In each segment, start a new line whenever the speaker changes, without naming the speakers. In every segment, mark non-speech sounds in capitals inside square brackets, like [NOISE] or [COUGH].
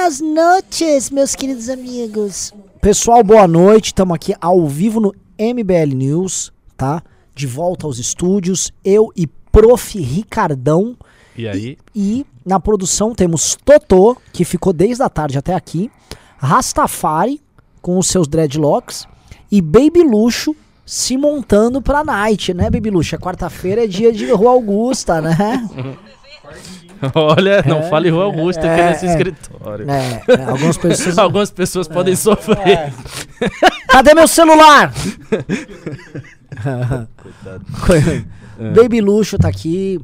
Buenas noches, meus queridos amigos. Pessoal, boa noite. Estamos aqui ao vivo no MBL News, tá? De volta aos estúdios. Eu e Prof. Ricardão.
E aí?
E, e na produção temos Totô, que ficou desde a tarde até aqui. Rastafari, com os seus dreadlocks. E Baby Luxo, se montando pra night, né, Baby Luxo? É quarta-feira, é dia de Rua Augusta, né? [LAUGHS] [LAUGHS]
Olha, não é, fale Rua Augusta é, aqui nesse é, escritório.
É, é, algumas pessoas, [LAUGHS]
algumas pessoas podem sofrer.
É. Cadê meu celular? [LAUGHS] Baby Luxo tá aqui.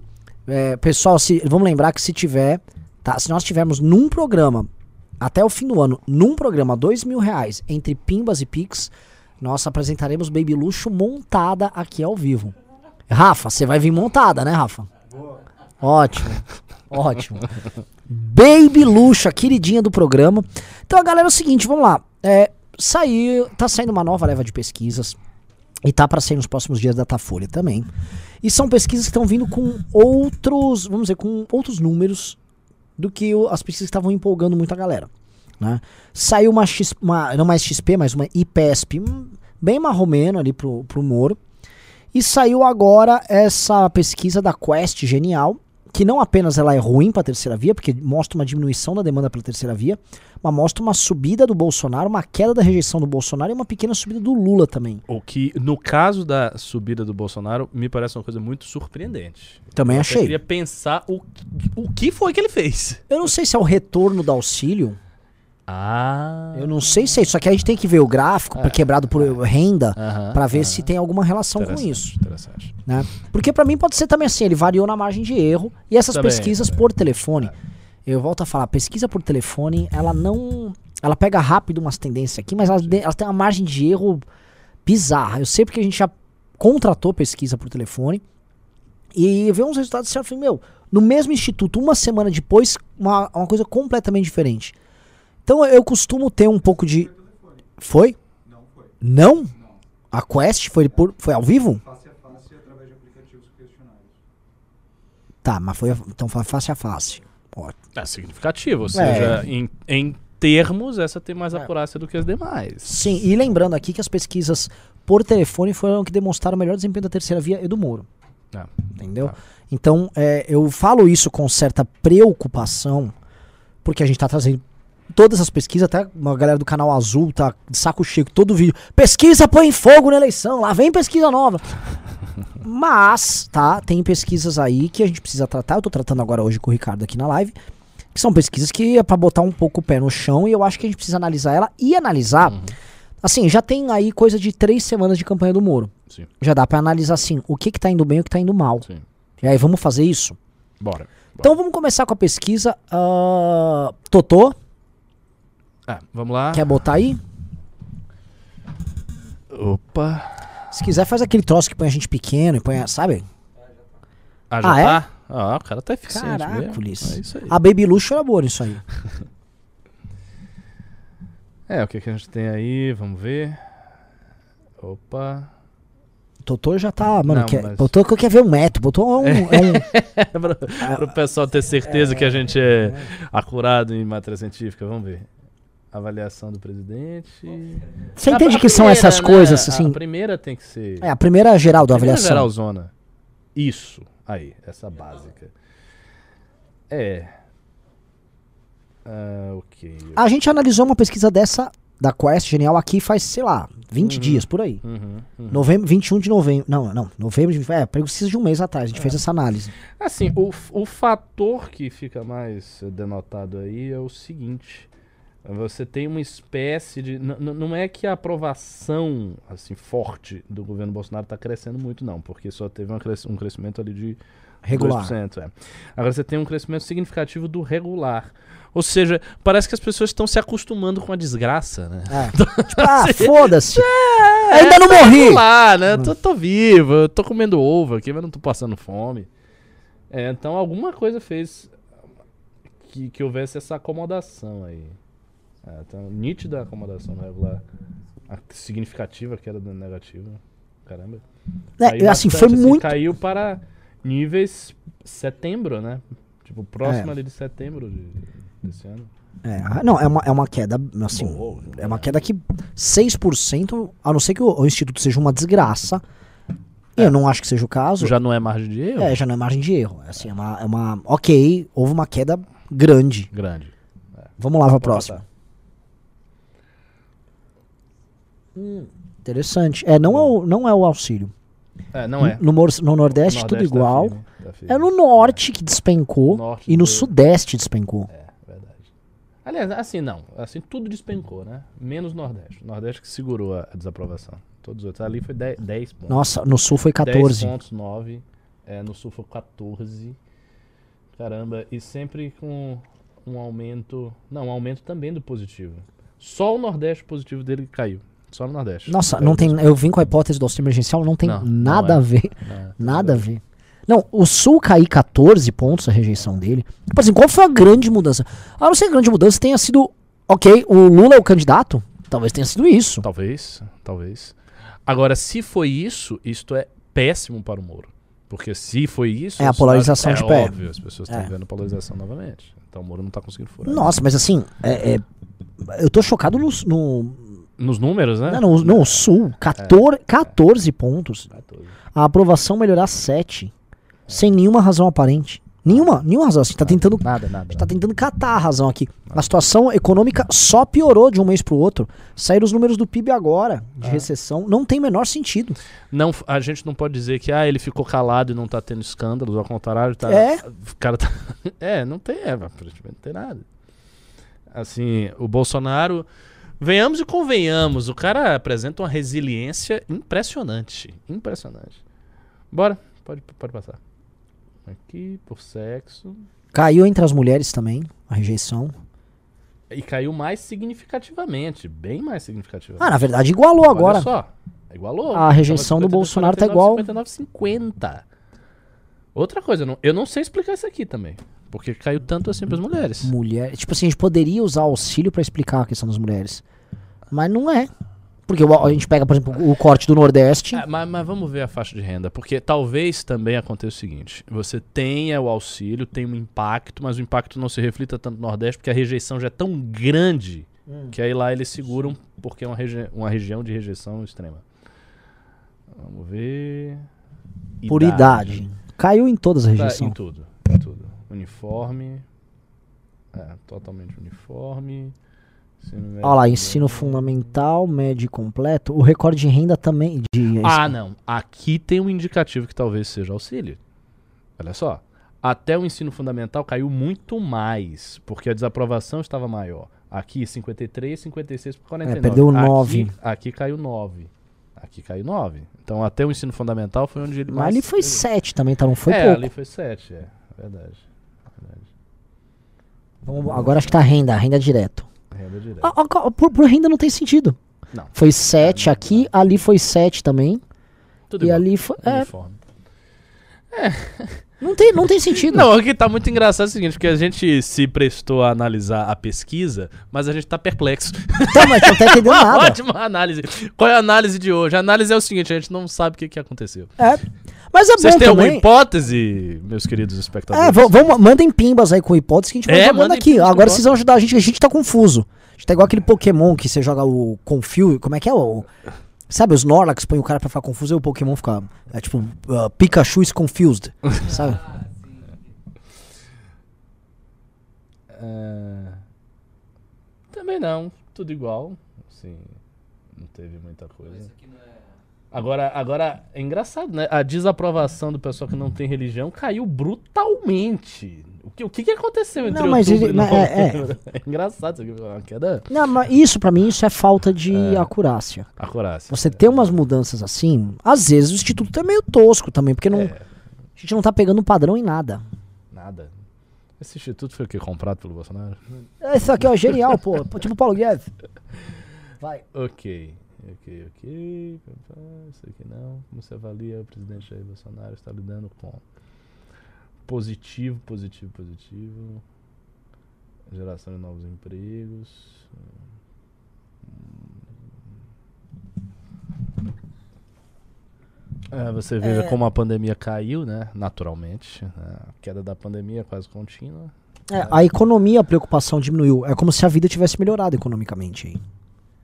pessoal, se, vamos lembrar que se tiver, tá? Se nós tivermos num programa, até o fim do ano, num programa, dois mil reais entre Pimbas e Pix, nós apresentaremos Baby Luxo montada aqui ao vivo. Rafa, você vai vir montada, né, Rafa? Boa. Ótimo. Ótimo. Baby Luxo, a queridinha do programa. Então, galera, é o seguinte, vamos lá. É, saiu, tá saindo uma nova leva de pesquisas. E tá para sair nos próximos dias da Datafolha também. E são pesquisas que estão vindo com outros, vamos dizer, com outros números do que o, as pesquisas estavam empolgando muito a galera. Né? Saiu uma, X, uma, não mais XP, mas uma IPESP hum, bem marromeno ali pro, pro Moro. E saiu agora essa pesquisa da Quest Genial, que não apenas ela é ruim para a terceira via, porque mostra uma diminuição da demanda pela terceira via, mas mostra uma subida do Bolsonaro, uma queda da rejeição do Bolsonaro e uma pequena subida do Lula também.
O que, no caso da subida do Bolsonaro, me parece uma coisa muito surpreendente.
Também Eu achei. Eu
queria pensar o, o que foi que ele fez.
Eu não sei se é o retorno do auxílio
ah.
Eu não sei se é isso. Só que a gente tem que ver o gráfico é. quebrado por renda para ver se tem alguma relação com isso. Interessante. Né? Porque para mim pode ser também assim, ele variou na margem de erro. E essas também, pesquisas por telefone, eu volto a falar, pesquisa por telefone, ela não. Ela pega rápido umas tendências aqui, mas ela, ela tem uma margem de erro bizarra. Eu sei porque a gente já contratou pesquisa por telefone e vê uns resultados certos. Meu, no mesmo instituto, uma semana depois, uma, uma coisa completamente diferente. Então eu costumo ter um pouco de. Foi? Não foi. Não? Não. A Quest foi, por, foi ao vivo? Face a face através de aplicativos questionários. Tá, mas foi. Então foi face a face.
Ótimo. É significativo, ou seja, é. em, em termos, essa tem mais é. acurácia do que as demais.
Sim, e lembrando aqui que as pesquisas por telefone foram que demonstraram o melhor desempenho da terceira via e do Moro. É. Entendeu? Tá. Então, é, eu falo isso com certa preocupação, porque a gente está trazendo todas as pesquisas, até uma galera do canal Azul tá de saco cheio, todo vídeo. Pesquisa põe fogo na eleição, lá vem pesquisa nova. [LAUGHS] Mas, tá, tem pesquisas aí que a gente precisa tratar. Eu tô tratando agora hoje com o Ricardo aqui na live. Que são pesquisas que é pra botar um pouco o pé no chão e eu acho que a gente precisa analisar ela e analisar. Uhum. Assim, já tem aí coisa de três semanas de campanha do Moro. Sim. Já dá para analisar assim, o que que tá indo bem e o que tá indo mal. Sim. E aí, vamos fazer isso?
Bora. Bora.
Então vamos começar com a pesquisa. Uh, Totô,
ah, vamos lá.
Quer botar aí?
Opa.
Se quiser, faz aquele troço que põe a gente pequeno e põe, sabe?
Ah, já ah, tá? É? Ah, o cara tá eficiente
Caracoles. É isso aí. A Baby Luxo era boa nisso aí. [LAUGHS]
é, o que, que a gente tem aí? Vamos ver. Opa.
Doutor já tá, mano, não, quer, mas... Quer ver um metro, botou um... É.
um... [LAUGHS] para o pessoal ter certeza é, que a gente é, é acurado em matéria científica, vamos ver avaliação do presidente.
Você entende a, que são essas né? coisas assim? A
primeira tem que ser.
É, a primeira geral da a avaliação.
geral zona. Isso. Aí, essa básica. É. Uh, ok.
A gente analisou uma pesquisa dessa da Quest Genial aqui faz, sei lá, 20 uhum, dias por aí. Uhum, uhum. Novembro, 21 de novembro. Não, não, novembro de. É, precisa de um mês atrás. A gente é. fez essa análise.
Assim, o, o fator que fica mais denotado aí é o seguinte. Você tem uma espécie de. Não é que a aprovação assim forte do governo Bolsonaro está crescendo muito, não, porque só teve um, cres um crescimento ali de
regular.
2%. É. Agora você tem um crescimento significativo do regular. Ou seja, parece que as pessoas estão se acostumando com a desgraça, né?
É. [LAUGHS] tipo, ah, assim, foda-se. [LAUGHS] É, Ainda não morri.
Regular, né? Tô, tô vivo, tô comendo ovo aqui, mas não tô passando fome. É, então alguma coisa fez que, que houvesse essa acomodação aí. É, então, nítida acomodação regular. A significativa queda negativa. Caramba.
É, assim, foi assim, muito.
Caiu para níveis setembro, né? Tipo, próximo é. ali de setembro de, desse ano.
É, ah, não, é uma, é uma queda, assim,
Boa.
é uma queda que 6%, a não ser que o, o Instituto seja uma desgraça, e eu não acho que seja o caso,
Já não é margem de erro?
é, já não é margem de erro. É, assim, é uma, é uma, ok, houve uma queda grande.
Grande.
Vamos lá pra
Pode
próxima.
passar.
Interessante. É, não é o, não é o auxílio.
É, não é.
No, Mor- no Nordeste, tudo
Nordeste tá
igual.
firme, tá firme.
É no Norte que despencou
Norte
e no
do-
Sudeste despencou.
É, verdade. Aliás, assim não. Assim tudo despencou, né? Menos Nordeste. O Nordeste que segurou a, a desaprovação. Todos os outros. Ali foi 10, 10 pontos.
Nossa, no Sul foi
10
14.
pontos, 9. É, no Sul foi 14. Caramba, e sempre com um aumento. Não, um aumento também do positivo. Só o Nordeste positivo dele caiu. Só no Nordeste.
Nossa, não tem. Eu vim com a hipótese do auxílio emergencial, não tem
Não, não
nada
é.
a ver.
Não, [LAUGHS]
Nada a ver. Não, o Sul cair 14 pontos a rejeição dele. Tipo assim, qual foi a grande mudança? A não ser a grande mudança tenha sido. Ok, o Lula é o candidato? Talvez tenha sido isso.
Talvez, talvez. Agora, se foi isso, isto é péssimo para o Moro. Porque se foi isso.
É a polarização
é
de pé.
óbvio, as pessoas estão
É.
vendo polarização novamente. Então o Moro não está conseguindo furar.
Nossa, mas assim, é, é- eu tô chocado no. no
Nos números, né?
não, no, no Sul, 14, 14 pontos.
14.
A aprovação melhorar 7. Sem nenhuma razão aparente. Nenhuma, nenhuma razão. Assim, tá tentando
Nada, nada.
tá tentando catar a razão aqui. A situação econômica só piorou de um mês pro outro. Saíram os números do PIB agora, de recessão. Não tem o menor sentido.
Não, a gente não pode dizer que ah, ele ficou calado e não tá tendo escândalos, ao contrário, tá.
É.
O cara tá. [LAUGHS] é, não tem, é, aparentemente não tem nada. Assim, o Bolsonaro. Venhamos e convenhamos, o cara apresenta uma resiliência impressionante. Impressionante. Bora, pode, pode passar. Aqui, por sexo.
Caiu entre as mulheres também, a rejeição.
E caiu mais significativamente, bem mais significativamente.
Ah, na verdade, igualou agora.
Olha só, igualou.
A rejeição do
Tava 52,
Bolsonaro tá
49,
igual.
59, 50. Outra coisa, eu não, eu não sei explicar isso aqui também. Porque caiu tanto assim pras mulheres.
Mulher. Tipo assim, a gente poderia usar auxílio pra explicar a questão das mulheres. Mas não é. Porque a gente pega, por exemplo, o corte do Nordeste.
Ah, mas, mas vamos ver a faixa de renda, porque talvez também aconteça o seguinte: você tenha o auxílio, tem um impacto, mas o impacto não se reflita tanto no Nordeste, porque a rejeição já é tão grande que aí lá eles seguram, porque é uma, regi uma região de rejeição extrema. Vamos ver.
por idade. Caiu em todas as
Tá,
rejeições.
em tudo, em tudo. Uniforme. É, totalmente uniforme. Ensino
Olha lá, ensino fundamental, médio e completo. O recorde de renda também. De,
Ah, não. Aqui tem um indicativo que talvez seja auxílio. Olha só. Até o ensino fundamental caiu muito mais, porque a desaprovação estava maior. Aqui 53, 56 por 49.
É, perdeu
Aqui-
nove.
Aqui, caiu 9. Aqui caiu 9. Então até o ensino fundamental foi onde ele
Mas ali foi 7 também, tá? Não foi
é,
pouco.
ali foi 7, é. Verdade. Verdade.
Vamos- agora acho que tá renda, renda direto.
Renda.
Ah, ah, por, por renda não tem sentido.
Não.
Foi 7
não,
aqui, ali foi 7 também.
Tudo
e
igual.
ali foi. É,
Uniforme. [LAUGHS]
não, tem, não tem sentido.
Não, o que tá muito engraçado é o seguinte, porque a gente se prestou a analisar a pesquisa, mas a gente tá perplexo.
Então, mas não tá [LAUGHS] entendendo
Uma
nada.
ótima análise. Qual é a análise de hoje? A análise é o seguinte, a gente não sabe o que, que aconteceu.
É. Mas é
Vocês
bom
têm alguma
também.
hipótese, meus queridos espectadores?
É, vamos, mandem pimbas aí com hipótese que a gente vai
É,
jogando aqui. Agora vocês vão ajudar a gente, a gente tá confuso. A gente tá igual aquele Pokémon que você joga o Confuse. Como é que é o. Sabe, os Snorlax põe o cara pra ficar confuso e o Pokémon fica. É tipo, uh, Pikachu is confused. [LAUGHS] sabe?
É, Também não, tudo igual. Assim, não teve muita coisa. Agora, agora, é engraçado, né? A desaprovação do pessoal que não tem religião caiu brutalmente. O que, o que, que aconteceu entre
Não, mas ele-
e
mas é-
novembro? [LAUGHS] É engraçado isso aqui, uma queda
Não, mas isso pra mim isso é falta de acurácia.
acurácia.
Você ter umas mudanças assim, às vezes o instituto é meio tosco também, porque não,
É.
a gente não tá pegando padrão em nada.
Nada. Esse instituto foi o que? Comprado pelo Bolsonaro?
Isso aqui, ó, genial, pô. Tipo o Paulo Guedes. Vai.
Ok, ok, ok. Isso aqui não. Como você avalia o presidente Jair Bolsonaro está lidando com positivo, positivo, positivo. Geração de novos empregos. É, você vê como a pandemia caiu, né? Naturalmente. né, A queda da pandemia é quase contínua.
É, a economia, a preocupação diminuiu. É como se a vida tivesse melhorado economicamente.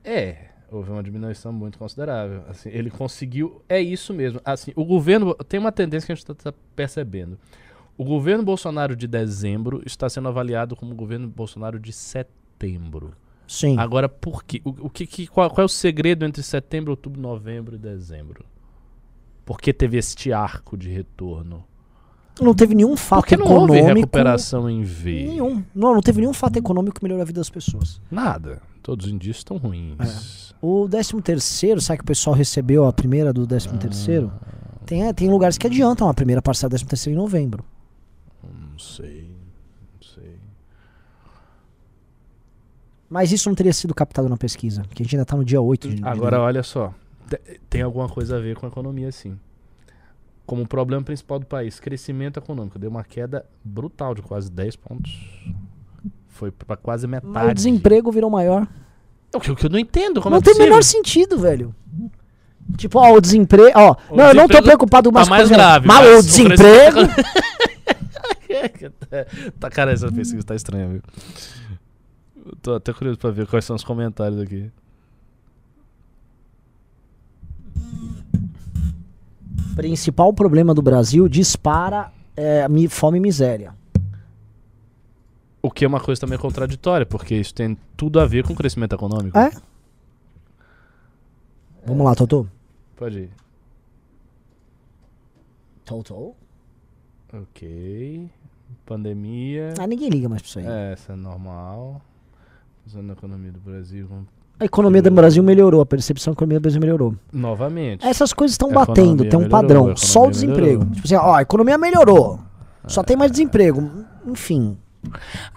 É, houve uma diminuição muito considerável. Assim, ele conseguiu. É isso mesmo. Assim, o governo. Tem uma tendência que a gente está percebendo. O governo Bolsonaro de dezembro está sendo avaliado como o governo Bolsonaro de setembro.
Sim.
Agora, por quê? O, o que, que- qual, qual é o segredo entre setembro, outubro, novembro e dezembro? Por que teve este arco de retorno?
Não teve nenhum fato
Porque não
econômico.
houve recuperação em V.
Nenhum. Não, não teve nenhum fato econômico que melhorou a vida das pessoas.
Nada. Todos os indícios estão ruins.
O 13 terceiro, sabe que o pessoal recebeu a primeira do 13 terceiro?
Ah.
Tem, é, tem lugares que adiantam a primeira parcela do 13 terceiro em novembro.
Não sei. Não sei.
Mas isso não teria sido captado na pesquisa, que a gente ainda tá no dia 8 de de
Agora, olha só. Te- Tem alguma coisa a ver com a economia, sim. Como problema principal do país, crescimento econômico. Deu uma queda brutal de quase 10 pontos. Foi pra quase
Mas
metade.
o desemprego virou maior.
O que, o eu não entendo. Como
não
é
tem o menor sentido, velho. Tipo, ó, o desemprego. Ó,
O
não, eu não tô
desemprego
preocupado com
Tá mais
coisas.
grave.
Mas o
mas
desemprego.
crescimento- [LAUGHS] tá, cara, essa pesquisa tá estranha, viu? Eu tô até curioso pra ver quais são os comentários aqui.
Principal problema do Brasil dispara é, fome e miséria.
O que é uma coisa também contraditória, porque isso tem tudo a ver com o crescimento econômico.
É? Vamos lá, Totô.
Pode ir.
Totô?
Ok. Pandemia.
Ah, ninguém liga mais pra isso aí.
É, essa é normal. Usando a economia do Brasil.
A economia do Brasil melhorou, a percepção da economia do Brasil melhorou.
Novamente.
Essas coisas estão batendo, tem um
melhorou,
padrão. Só o desemprego.
melhorou.
Tipo assim, ó, a economia melhorou. Só tem mais desemprego. Enfim.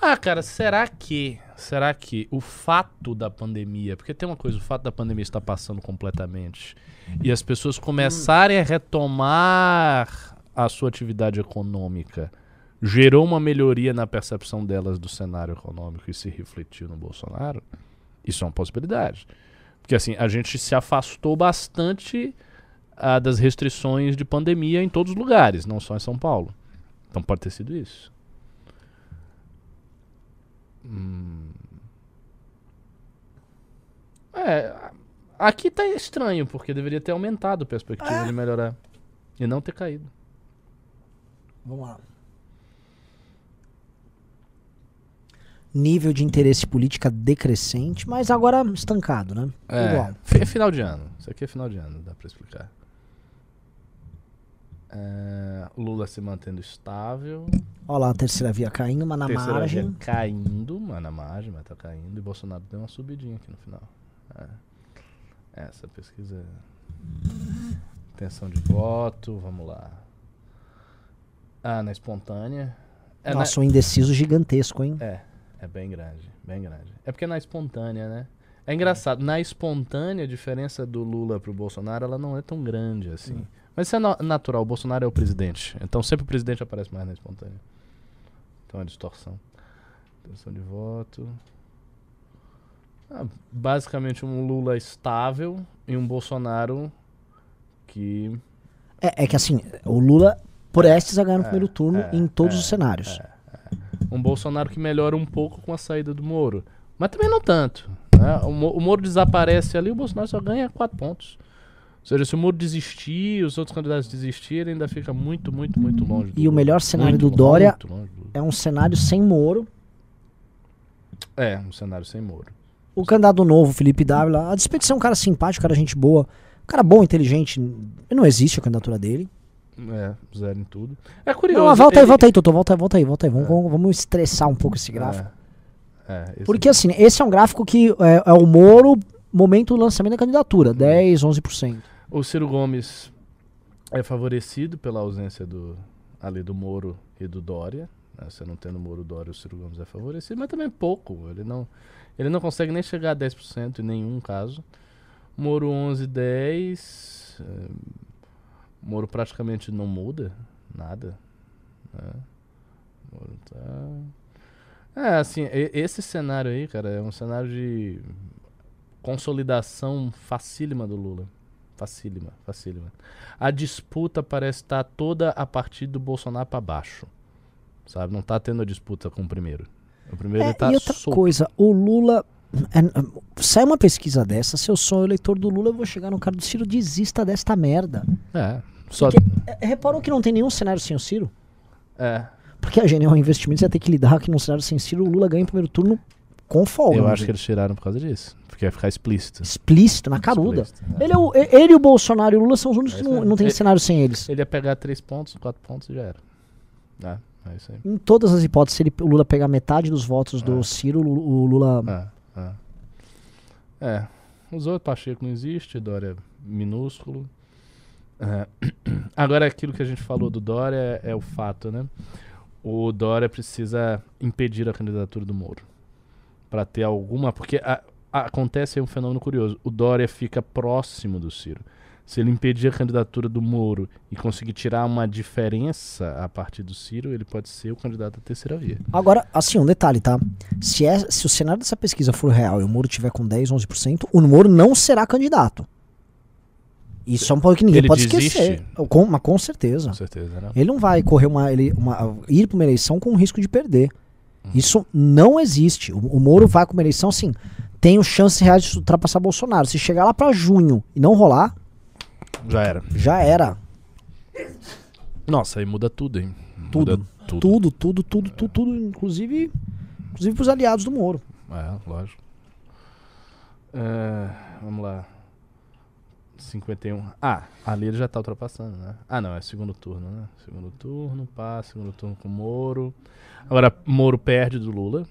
Ah, cara, será que. Será que o fato da pandemia. Porque tem uma coisa, o fato da pandemia estar passando completamente. E as pessoas começarem a retomar a sua atividade econômica. Gerou uma melhoria na percepção delas do cenário econômico e se refletiu no Bolsonaro? Isso é uma possibilidade. Porque assim, a gente se afastou bastante ah, das restrições de pandemia em todos os lugares, não só em São Paulo. Então pode ter sido isso. Hum. É, aqui tá estranho, porque deveria ter aumentado a perspectiva de melhorar. E não ter caído.
Vamos lá. Nível de interesse política decrescente, mas agora estancado, né?
É,
Igual.
fi- é final de ano. Isso aqui é final de ano, dá pra explicar. É, Lula se mantendo estável.
Olha lá a terceira via caindo, mas na
terceira
margem.
via caindo, mas na margem, mas tá caindo. E Bolsonaro deu uma subidinha aqui no final. É. Essa pesquisa. é Intenção de voto, vamos lá. Ah, na espontânea. É, na-
Nossa, um indeciso gigantesco, hein?
é, é bem grande, bem grande. É porque na espontânea, né? É engraçado, na espontânea a diferença do Lula pro Bolsonaro, ela não é tão grande assim. Mas isso é na- natural, o Bolsonaro é o presidente. Então sempre o presidente aparece mais na espontânea. Então é distorção. Intenção de voto. Ah, basicamente um Lula estável e um Bolsonaro que
É, é que assim, o Lula prestes a ganhar no
É,
primeiro turno
é,
em todos
é,
os cenários.
um Bolsonaro que melhora um pouco com a saída do Moro. Mas também não tanto. né? O, o Moro desaparece ali, o Bolsonaro só ganha quatro pontos. Ou seja, se o Moro desistir, os outros candidatos desistirem, ainda fica muito, muito, muito longe. do
E o melhor cenário
Muito
do Dória
do
é um cenário sem Moro.
É, um cenário sem Moro.
O candidato novo, Felipe Dávila, a despeito de ser um cara simpático, um cara gente boa, um cara bom, inteligente, não existe a candidatura dele.
É, zero em tudo. É curioso.
Não, volta aí,
ele-
volta aí, Totô, volta aí, volta aí, volta aí. Vamos, vamos- vamos estressar um pouco esse gráfico.
É, é,
Porque assim, esse é um gráfico que é, é o Moro, momento do lançamento da candidatura, 10, 11%.
O Ciro Gomes é favorecido pela ausência do ali do Moro e do Dória. Né? Você não tendo Moro Dória, o Ciro Gomes é favorecido, mas também pouco. Ele não, ele não consegue nem chegar a 10% em nenhum caso. Moro 11, 10. eh, Moro praticamente não muda nada. né? Moro tá. É, assim, esse cenário aí, cara, é um cenário de consolidação facílima do Lula. Facílima, facílima. A disputa parece estar toda a partir do Bolsonaro para baixo. sabe? Não tá tendo a disputa com o primeiro. O primeiro
É,
tá
e outra
solto.
coisa, o Lula. é, sai uma pesquisa dessa, se eu sou eleitor do Lula, eu vou chegar no cara do Ciro, desista desta merda.
É, só...
Porque, é, reparou que não tem nenhum cenário sem o Ciro?
É,
Porque a Genial Investimentos ia ter que lidar que num cenário sem Ciro, o Lula ganha em primeiro turno com folga.
eu acho que eles tiraram por causa disso. Porque ia ficar explícito.
Explícito, na caruda.
Explícito, é.
Ele, é o- e- ele e o Bolsonaro e o Lula são os únicos
É
que não, não tem
Ele-
cenário sem eles.
Ele ia pegar três pontos, quatro pontos e já era. É, é isso aí.
Em todas as hipóteses, se ele, o Lula pegar metade dos votos do
É.
Ciro, o Lu- o Lula.
É, é. É. Os outros, Pacheco não existe, Dória é minúsculo. É. [CLEARS THROAT] Agora, aquilo que a gente falou do Dória é, é o fato, né? O Dória precisa impedir a candidatura do Moro. Pra ter alguma. Porque a- a- acontece aí um fenômeno curioso. O Dória fica próximo do Ciro. Se ele impedir a candidatura do Moro e conseguir tirar uma diferença a partir do Ciro, ele pode ser o candidato à terceira via.
Agora, assim, um detalhe, tá? Se, é, se o cenário dessa pesquisa for real e o Moro tiver com 10, 11%, o Moro não será candidato. Isso é um ponto que ninguém
Ele
pode
desiste?
esquecer. Com, mas com certeza.
Com certeza, né?
Ele não vai correr uma, ele, uma. ir pra uma eleição com risco de perder. Isso não existe. O, o Moro vai com uma eleição assim. Tem chances reais de ultrapassar Bolsonaro. Se chegar lá pra junho e não rolar,
Já era.
já era.
Nossa, aí muda tudo, hein?
Tudo.
Muda tudo.
Tudo, tudo, tudo, tudo, tudo, inclusive, inclusive pros aliados do Moro.
É, lógico. É, vamos lá. 51. Ah, ali ele já tá ultrapassando, né? Ah, não, é segundo turno, né? Segundo turno, pá, segundo turno com Moro. Agora, Moro perde do Lula.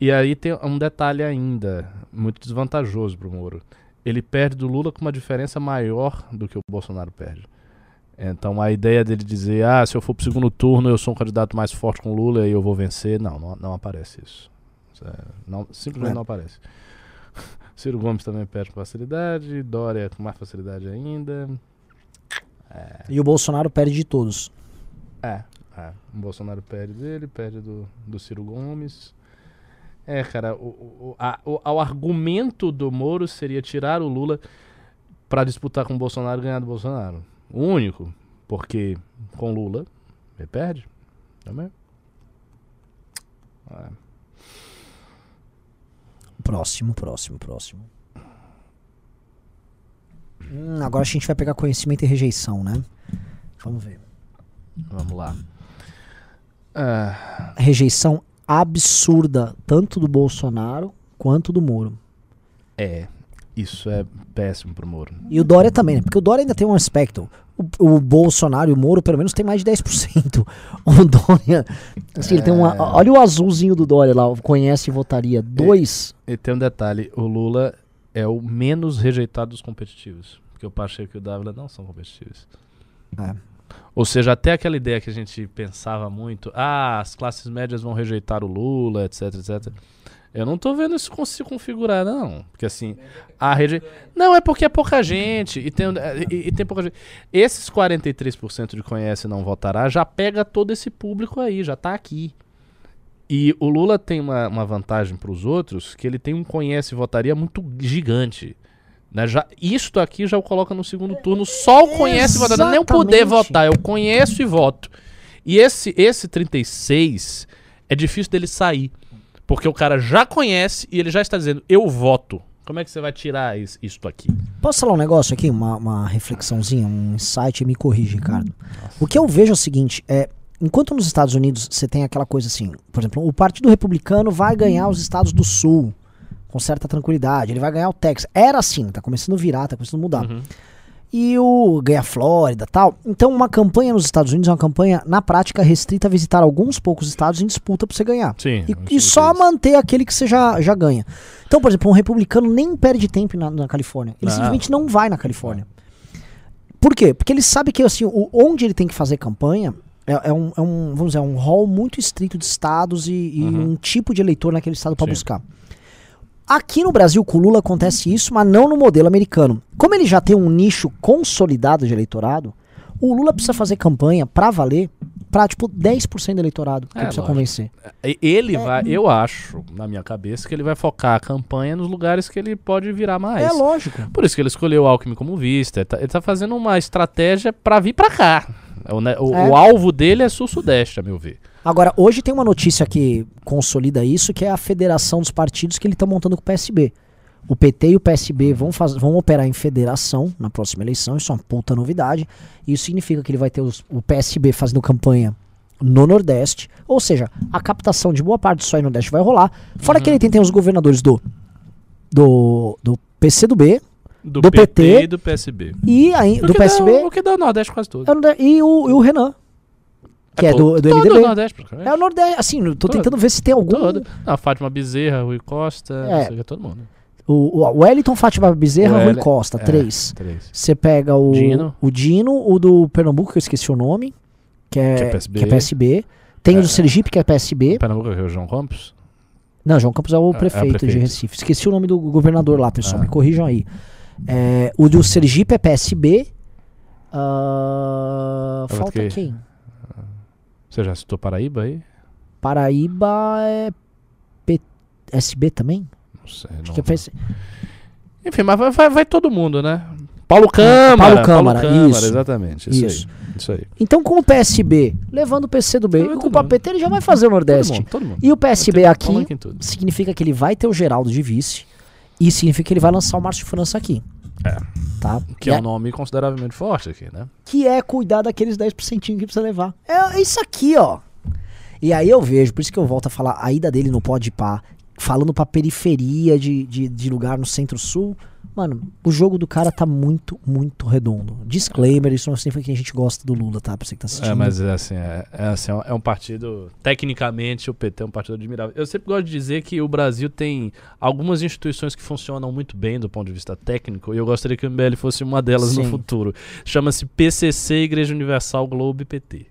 E aí tem um detalhe ainda, muito desvantajoso pro Moro. Ele perde do Lula com uma diferença maior do que o Bolsonaro perde. Então a ideia dele dizer, ah, se eu for pro segundo turno eu sou um candidato mais forte com o Lula e eu vou vencer, não, não, não aparece isso. É- não, simplesmente
É.
não aparece. [LAUGHS] Ciro Gomes também perde com facilidade, Dória com mais facilidade ainda.
E o Bolsonaro perde de todos.
É, é. O Bolsonaro perde dele, perde do, do Ciro Gomes. É, cara, o, o, a- o, o argumento do Moro seria tirar o Lula pra disputar com o Bolsonaro e ganhar do Bolsonaro. O único, porque com Lula ele perde também. É.
Próximo, próximo, próximo. Hum, agora a gente vai pegar conhecimento e rejeição, né? Vamos ver.
Vamos lá. Ah,
Rejeição absurda, tanto do Bolsonaro quanto do Moro.
é, isso é péssimo pro Moro.
E o Dória também, né? Porque o Dória ainda tem um aspecto. O, o Bolsonaro e o Moro, pelo menos, tem mais de 10%. [LAUGHS] O Dória. Assim, ele tem uma.
É.
Olha o azulzinho do Dória lá, conhece e votaria. Dois.
E tem um detalhe, o Lula é o menos rejeitado dos competitivos. Porque o Pacheco e o Dávila não são competitivos.
É.
Ou seja, até aquela ideia que a gente pensava muito, ah, as classes médias vão rejeitar o Lula, etc, etc. Eu não tô vendo isso se configurar, não. Porque assim, a reje... Não, é porque é pouca gente. E tem, e, e tem pouca gente. Esses 43% de conhece e não votará já pega todo esse público aí, já tá aqui. E o Lula tem uma, uma vantagem para os outros, que ele tem um conhece e votaria muito gigante. Né? Já, isto aqui já o coloca no segundo turno, só o conhece e votaria, nem o poder votar, eu conheço e voto. E esse, esse 36 é difícil dele sair, porque o cara já conhece e ele já está dizendo, eu voto. Como é que você vai tirar is- isto aqui?
Posso falar um negócio aqui? Uma, uma reflexãozinha, um insight, me corrige, Ricardo. O que eu vejo é o seguinte: é, enquanto nos Estados Unidos você tem aquela coisa assim, por exemplo, o Partido Republicano vai ganhar os estados do Sul com certa tranquilidade, ele vai ganhar o Texas. Era assim, tá começando a virar, tá começando a mudar.
Uhum.
E o ganha a Flórida tal. Então, uma campanha nos Estados Unidos é uma campanha, na prática, restrita a visitar alguns poucos estados em disputa pra você ganhar.
Sim.
E,
eu
e
escutei
só manter aquele que você já, já ganha. Então, por exemplo, um republicano nem perde tempo na, na Califórnia. Ele
Não.
simplesmente não vai na Califórnia. Por quê? Porque ele sabe que assim, o, onde ele tem que fazer campanha é, é um, é um, vamos dizer, é um rol muito estrito de estados e, e
Uhum.
um tipo de eleitor naquele estado para buscar. Aqui no Brasil, com o Lula acontece isso, mas não no modelo americano. Como ele já tem um nicho consolidado de eleitorado, o Lula precisa fazer campanha pra valer pra, tipo, 10% do eleitorado que
É,
ele precisa
lógico.
convencer.
E- Ele vai, eu acho, na minha cabeça, que ele vai focar a campanha nos lugares que ele pode virar mais.
É lógico.
Por isso que ele escolheu o Alckmin como vista. Ele tá, ele tá fazendo uma estratégia pra vir pra cá. O, ne- o-
É.
o alvo dele é sul-sudeste, a meu ver.
Agora, hoje tem uma notícia que consolida isso, que é a federação dos partidos que ele tá montando com o PSB. O PT e o PSB vão, faz, vão operar em federação na próxima eleição, isso é uma puta novidade. Isso significa que ele vai ter os- o PSB fazendo campanha no Nordeste, ou seja, a captação de boa parte do Só Nordeste vai rolar. Fora que ele tem, tem os governadores do, do, do PCdoB
Do,
Do
PT,
PT
e do PSB.
e aí,
O
do
que
PSB
Dá, o que dá o Nordeste quase todo.
é e, o, e o Renan, que é,
todo-
do, do
todo
MDB.
Nordeste.
É o Nordeste, assim, tô
Todo.
tentando ver se tem algum.
Todo. A Fátima Bezerra, Rui Costa,
É.
não sei que, todo mundo.
O, o Wellington Fátima Bezerra, Rui
Wellington,
Costa,
é.
três. Você pega o
Dino.
o Dino, o do Pernambuco, que eu esqueci o nome, que é,
Que é PSB.
que é PSB. Tem o
É.
do Sergipe, que é PSB.
Pernambuco, é o João Campos.
Não, João Campos é o
É, é o
prefeito, de
prefeito.
Recife. Esqueci o nome do governador lá, pessoal,
Ah.
me corrijam aí. É, o do Sergipe é PSB. Ah,
Agora
falta
que-
quem?
Você já citou Paraíba aí?
Paraíba é PSB também?
Não sei.
Acho
não-
que é PS...
Enfim, mas vai, vai, vai todo mundo, né? Paulo Câmara.
Paulo Câmara, isso.
exatamente. Isso,
Isso.
aí. Isso aí.
Então, com o PSB levando o PC do B e com
todo
o PT, ele já vai fazer o
Todo
Nordeste.
mundo, todo mundo.
E o PSB aqui significa que ele vai ter o Geraldo de vice e significa que ele vai lançar o Márcio França aqui.
É.
Tá?
Que é um nome consideravelmente forte aqui, né?
que é cuidar daqueles 10% que precisa levar. É isso aqui, ó. E aí eu vejo, por isso que eu volto a falar, a ida dele no Pode Pá, falando pra periferia de, de, de lugar no centro-sul. Mano, o jogo do cara tá muito, muito redondo. Disclaimer, isso não significa que a gente gosta do Lula, tá? Pra você que tá assistindo.
É, mas é assim, é, é assim, é um- é partido. Tecnicamente, o PT é um partido admirável. Eu sempre gosto de dizer que o Brasil tem algumas instituições que funcionam muito bem do ponto de vista técnico, e eu gostaria que o MBL fosse uma delas no
Sim.
futuro. Chama-se PCC, Igreja Universal Globo e PT.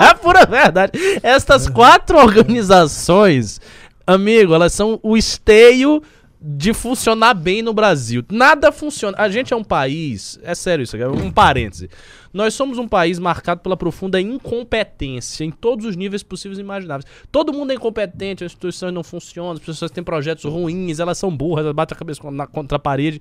é [LAUGHS] pura verdade. Estas quatro organizações, amigo, elas são o esteio de funcionar bem no Brasil. Nada funciona. A gente é um país, é sério isso, é um parêntese. Nós somos um país marcado pela profunda incompetência em todos os níveis possíveis e imagináveis. Todo mundo é incompetente, as instituições não funcionam, as pessoas têm projetos ruins, elas são burras, elas batem a cabeça na- contra a parede.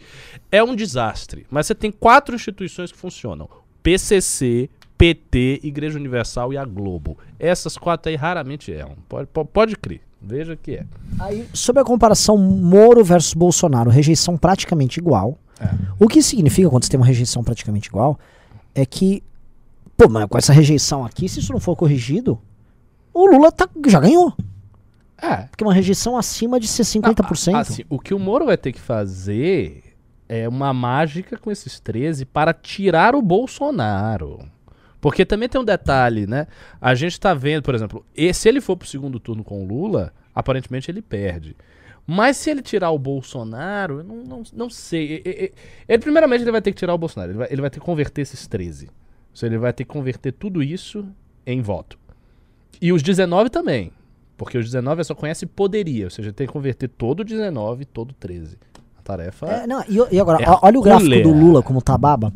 É um desastre. Mas você tem quatro instituições que funcionam: PCC, PT, Igreja Universal e a Globo. Essas quatro aí raramente erram. Pode, pode, pode crer. Veja que é.
Aí, sobre a comparação Moro versus Bolsonaro, rejeição praticamente igual.
É.
O que significa quando você tem uma rejeição praticamente igual é que, pô, mas com essa rejeição aqui, se isso não for corrigido, o Lula tá, já ganhou.
É.
Porque uma rejeição acima de ser 50%.
Não, a- assim, o que o Moro vai ter que fazer é uma mágica com esses 13 para tirar o Bolsonaro. Porque também tem um detalhe, né? A gente tá vendo, por exemplo, e se ele for pro segundo turno com o Lula, aparentemente ele perde. Mas se ele tirar o Bolsonaro, eu não, não, não sei. E- e- e- Ele, primeiramente, ele vai ter que tirar o Bolsonaro. Ele vai, ele vai ter que converter esses 13. Ou seja, ele vai ter que converter tudo isso em voto. E os 19 também. Porque os 19 só conhece poderia. Ou seja, tem que converter todo o 19 e todo o 13. A tarefa
É, não, e, e agora,
É
olha o gráfico
culé.
do Lula como tá baba.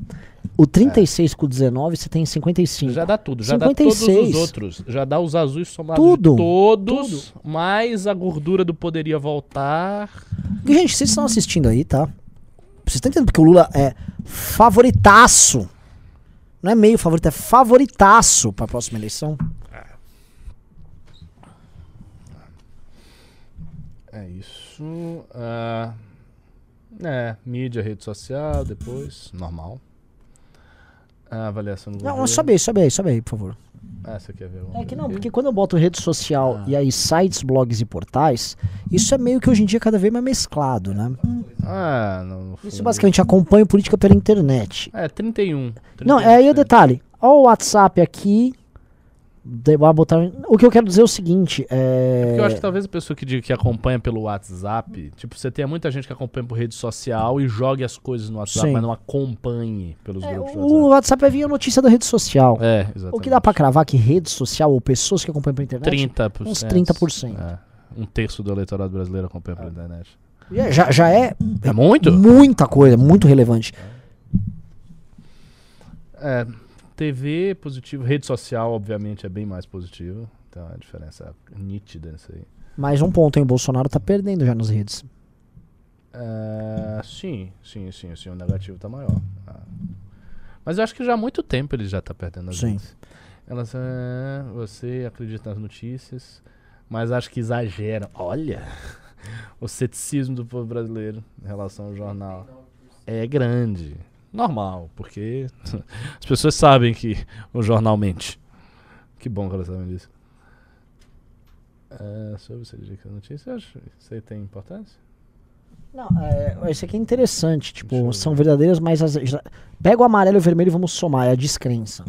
O 36 com o 19, você tem 55.
já dá tudo. Já dá
56.
todos os outros. Já dá os azuis somados
Tudo,
todos. Mais a gordura do poderia voltar.
E, gente, vocês estão assistindo aí, tá? Vocês estão entendendo porque o Lula é favoritaço. Não é meio favorito, é favoritaço pra próxima eleição.
É isso. ah, é, mídia, rede social, depois. Normal. A avaliação do
Não,
governo.
sobe aí, sobe aí, sobe aí, por favor.
Ah, você quer ver
É que não,
aqui?
porque quando eu boto rede social
Ah.
e aí sites, blogs e portais, isso é meio que hoje em dia cada vez mais mesclado, né?
Ah, no, no
Isso basicamente acompanha política pela internet.
É, 31.
Não, é aí o
31%.
detalhe. Ó o WhatsApp aqui. Botar... O que eu quero dizer é o seguinte, é...
Porque eu acho que talvez a pessoa que diga que acompanha pelo WhatsApp, tipo, você tenha muita gente que acompanha por rede social e jogue as coisas no WhatsApp,
Sim.
mas não acompanhe pelos
É,
grupos
o
WhatsApp.
WhatsApp vai vir a notícia da rede social.
É, exatamente.
O que dá pra cravar que rede social ou pessoas que acompanham pela internet
30%.
Uns 30%.
É. Um terço do eleitorado brasileiro acompanha pela internet.
já- já, já é
É muito?
muita coisa, muito relevante.
É, TV positivo, rede social, obviamente, é bem mais positivo. Então a diferença é nítida nisso aí.
Mais um ponto, hein? O Bolsonaro tá perdendo já nas redes.
É, sim, sim, sim, sim, o negativo tá maior. Ah. Mas eu acho que já há muito tempo ele já tá perdendo as
Sim.
vezes. Elas, é, você acredita nas notícias, mas acho que exageram. Olha, [LAUGHS] o ceticismo do povo brasileiro em relação ao jornal é grande. Normal, porque [LAUGHS] as pessoas sabem que o jornal mente. Que bom que elas sabem disso. É, sobre se dedica a notícia, que isso aí tem importância?
Não, é, isso aqui é interessante. Tipo, são verdadeiras, mas. As, já- pega o amarelo e o vermelho e vamos somar. É a descrença.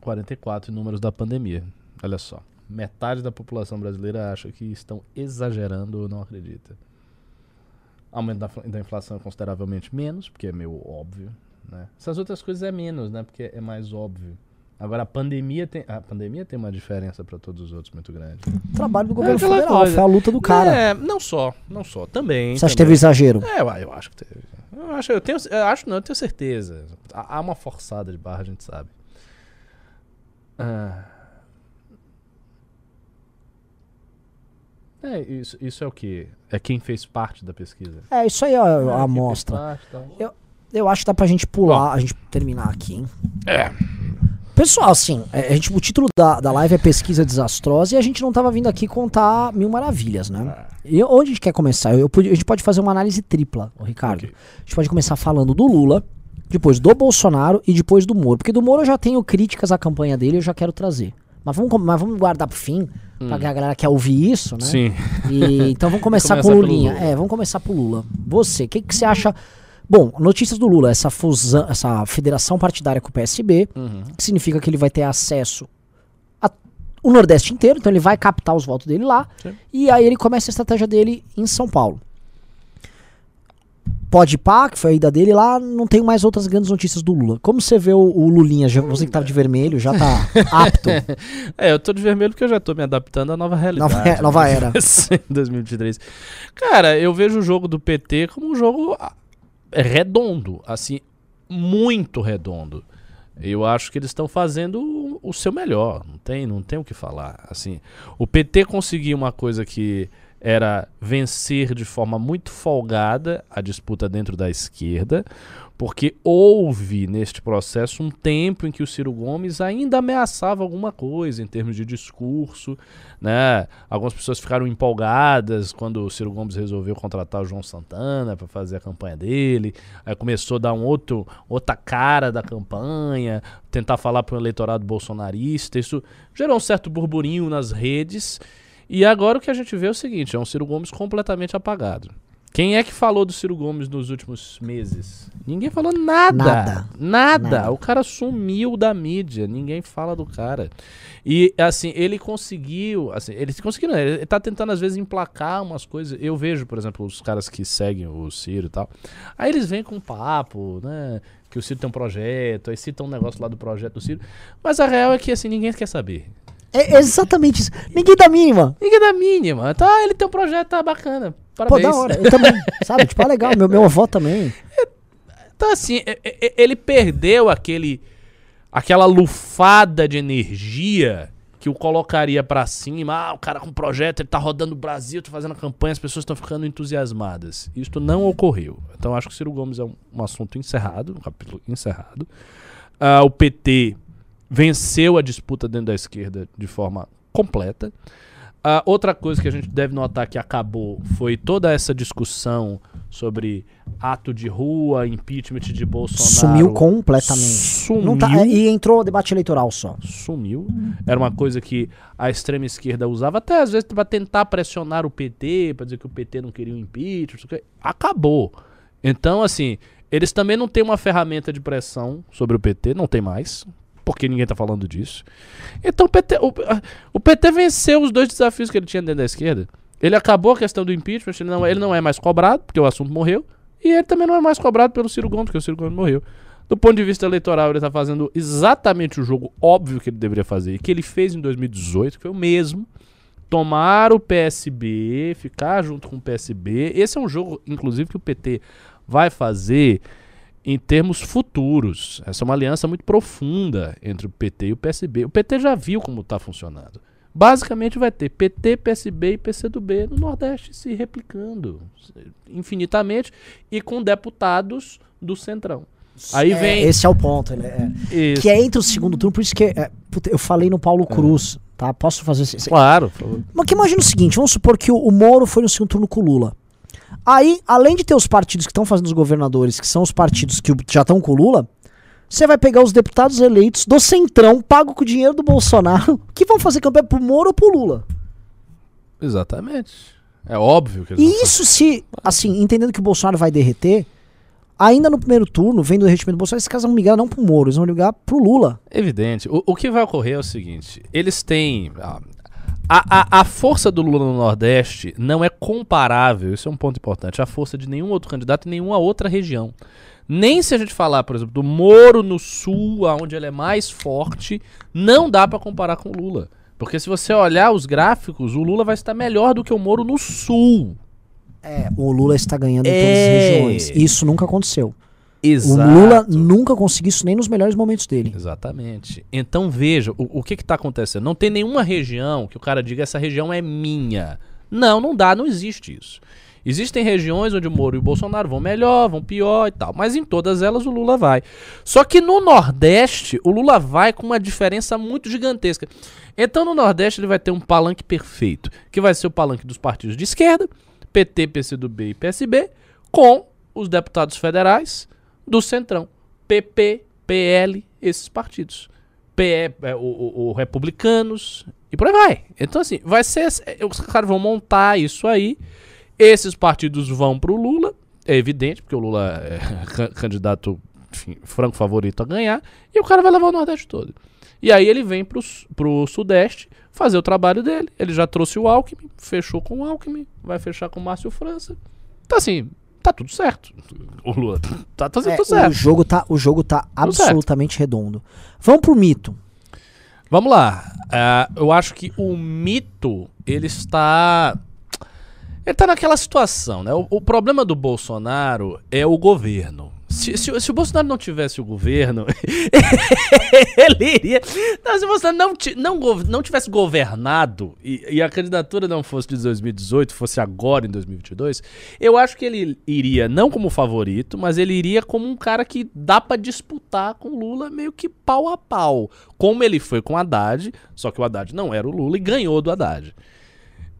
44 números da pandemia. Olha só. Metade da população brasileira acha que estão exagerando ou não acredita. Aumento da, da inflação é consideravelmente menos, porque é meio óbvio. Né? Essas outras coisas é menos, né? Porque é mais óbvio. Agora a pandemia tem, a pandemia tem uma diferença para todos os outros muito grande.
Trabalho do governo
aquela
federal.
coisa.
Foi a luta do cara.
É, não só, não só, também.
Você acha que teve exagero?
É, eu, eu acho que teve. Eu acho, eu tenho, eu acho não, eu tenho certeza. Há há uma forçada de barra, a gente sabe. Ah. É, isso, isso é o que? É quem fez parte da pesquisa.
É, isso aí, ó,
É,
a amostra.
parte, tal.
Eu acho que dá pra gente pular, a gente terminar aqui, hein?
É.
Pessoal, assim, é, a gente, o título da, da live é Pesquisa Desastrosa e a gente não tava vindo aqui contar mil maravilhas, né? E onde a gente quer começar? Eu, podia- a gente pode fazer uma análise tripla, Ricardo.
Ok.
A gente pode começar falando do Lula, depois do Bolsonaro e depois do Moro. Porque do Moro eu já tenho críticas à campanha dele, eu já quero trazer. Mas vamos, mas vamos guardar pro fim, pra que a galera quer ouvir isso, né?
Hum. Sim.
E, então vamos [LAUGHS] começar
Começa
com o Lulinha. É, vamos começar pro Lula. Você, o que, que você acha? Bom, notícias do Lula, essa fusão, essa federação partidária com o PSB,
Uhum.
que significa que ele vai ter acesso o Nordeste inteiro, então ele vai captar os votos dele lá,
Sim.
e aí ele começa a estratégia dele em São Paulo. Pode pá, que foi a ida dele lá, não tem mais outras grandes notícias do Lula. Como você vê o, o Lulinha, já- você que tava de vermelho, já tá [LAUGHS] apto.
É, eu tô de vermelho porque eu já tô me adaptando à nova realidade.
Nova, é, nova era. [LAUGHS]
Sim, 2023. Cara, eu vejo o jogo do PT como um jogo ah, redondo, assim, muito redondo. Eu acho que eles estão fazendo o- o seu melhor, não tem, não tem o que falar. Assim, o PT conseguiu uma coisa que era vencer de forma muito folgada a disputa dentro da esquerda, porque houve neste processo um tempo em que o Ciro Gomes ainda ameaçava alguma coisa em termos de discurso, né? Algumas pessoas ficaram empolgadas quando o Ciro Gomes resolveu contratar o João Santana para fazer a campanha dele. Aí começou a dar um outro outra cara da campanha, tentar falar para o eleitorado bolsonarista. Isso gerou um certo burburinho nas redes. E agora o que a gente vê é o seguinte, é um Ciro Gomes completamente apagado. Quem é que falou do Ciro Gomes nos últimos meses? Ninguém falou nada.
Nada.
Nada.
Nada.
O cara sumiu da mídia. Ninguém fala do cara. E, assim, ele conseguiu. Assim, ele conseguiu. não, Ele tá tentando, às vezes, emplacar umas coisas. Eu vejo, por exemplo, os caras que seguem o Ciro e tal. Aí eles vêm com um papo, né? Que o Ciro tem um projeto. Aí citam um negócio lá do projeto do Ciro. Mas a real é que, assim, ninguém quer saber.
É exatamente isso. Ninguém dá mínima.
Ninguém dá mínima. Tá, ele tem um projeto, tá bacana.
Pô,
Parabéns.
da hora. Eu também. [LAUGHS] Sabe? Tipo, é legal. Meu, meu avô também.
Então, assim, e- e- ele perdeu aquele. aquela lufada de energia que o colocaria pra cima. Ah, o cara com projeto, ele tá rodando o Brasil, tá fazendo campanha, as pessoas estão ficando entusiasmadas. Isto não ocorreu. Então, acho que o Ciro Gomes é um, um assunto encerrado, um capítulo encerrado. Ah, o PT venceu a disputa dentro da esquerda de forma completa. Ah, outra coisa que a gente deve notar que acabou foi toda essa discussão sobre ato de rua, impeachment de Bolsonaro.
Sumiu completamente.
Sumiu.
Tá, é, e entrou o debate eleitoral só.
Sumiu. Era uma coisa que a extrema esquerda usava até às vezes para tentar pressionar o PT, para dizer que o PT não queria o impeachment. Acabou. Então, assim, eles também não têm uma ferramenta de pressão sobre o PT, não tem mais, porque ninguém tá falando disso. Então o PT, o, o PT venceu os dois desafios que ele tinha dentro da esquerda. Ele acabou a questão do impeachment, ele não, ele não é mais cobrado, porque o assunto morreu, e ele também não é mais cobrado pelo Ciro Gomes, porque o Ciro Gomes morreu. Do ponto de vista eleitoral, ele tá fazendo exatamente o jogo óbvio que ele deveria fazer, e que ele fez em 2018, que foi o mesmo. Tomar o PSB, ficar junto com o PSB. Esse é um jogo, inclusive, que o PT vai fazer em termos futuros. Essa é uma aliança muito profunda entre o PT e o PSB. O PT já viu como está funcionando. Basicamente vai ter PT, PSB e PCdoB no Nordeste se replicando infinitamente e com deputados do Centrão. Aí
É,
vem.
Esse é o ponto. ele é-
Isso.
que é entre o segundo turno, por isso que é, eu falei no Paulo Cruz, tá? Posso fazer esse-
Claro.
Mas que imagina o seguinte: vamos supor que o, o Moro foi no segundo turno com o Lula. Aí, além de ter os partidos que estão fazendo os governadores, que são os partidos que já estão com o Lula, você vai pegar os deputados eleitos do Centrão, pago com o dinheiro do Bolsonaro, [LAUGHS] que vão fazer campanha pro Moro ou pro Lula.
Exatamente. É óbvio que eles
E isso se, assim, entendendo que o Bolsonaro vai derreter, ainda no primeiro turno, vendo o derretimento do Bolsonaro, esses caras vão ligar não pro Moro, eles vão ligar pro Lula.
Evidente. O, o que vai ocorrer é o seguinte: eles têm. A, a, a força do Lula no Nordeste não é comparável, isso é um ponto importante, à força de nenhum outro candidato em nenhuma outra região. Nem se a gente falar, por exemplo, do Moro no Sul, onde ele é mais forte, não dá pra comparar com o Lula. Porque se você olhar os gráficos, o Lula vai estar melhor do que o Moro no Sul.
É, o Lula está ganhando em todas
É.
as regiões. Isso nunca aconteceu.
Exato.
O Lula nunca conseguiu isso nem nos melhores momentos dele.
Exatamente. Então veja, o, o que está acontecendo? Não tem nenhuma região que o cara diga essa região é minha. Não, não dá, não existe isso. Existem regiões onde o Moro e o Bolsonaro vão melhor, vão pior e tal, mas em todas elas o Lula vai. Só que no Nordeste, o Lula vai com uma diferença muito gigantesca. Então no Nordeste ele vai ter um palanque perfeito, que vai ser o palanque dos partidos de esquerda, PT, PCdoB e PSB, com os deputados federais do Centrão, PP, PL, esses partidos. PE, é, o, o- o Republicanos e por aí vai. Então, assim, vai ser. é, Os caras vão montar isso aí. Esses partidos vão pro Lula, é evidente, porque o Lula é [LAUGHS] can- candidato enfim, franco favorito a ganhar, e o cara vai levar o Nordeste todo. E aí ele vem pro, pro Sudeste fazer o trabalho dele. Ele já trouxe o Alckmin, fechou com o Alckmin, vai fechar com o Márcio França. Então, assim, tá tudo certo. O Lula tá fazendo
É,
tudo
o
certo.
jogo tá, o jogo tá
Tudo certo.
absolutamente redondo. Vamos pro mito.
Vamos lá. Ah, eu acho que o mito, ele está. Ele tá naquela situação, né? O, o problema do Bolsonaro é o governo. Se, se, o- se o Bolsonaro não tivesse o governo, [LAUGHS] ele iria. Não, se o Bolsonaro não, não, não tivesse governado e, e a candidatura não fosse de 2018, fosse agora em 2022, eu acho que ele iria não como favorito, mas ele iria como um cara que dá pra disputar com Lula meio que pau a pau. Como ele foi com Haddad, só que o Haddad não era o Lula e ganhou do Haddad.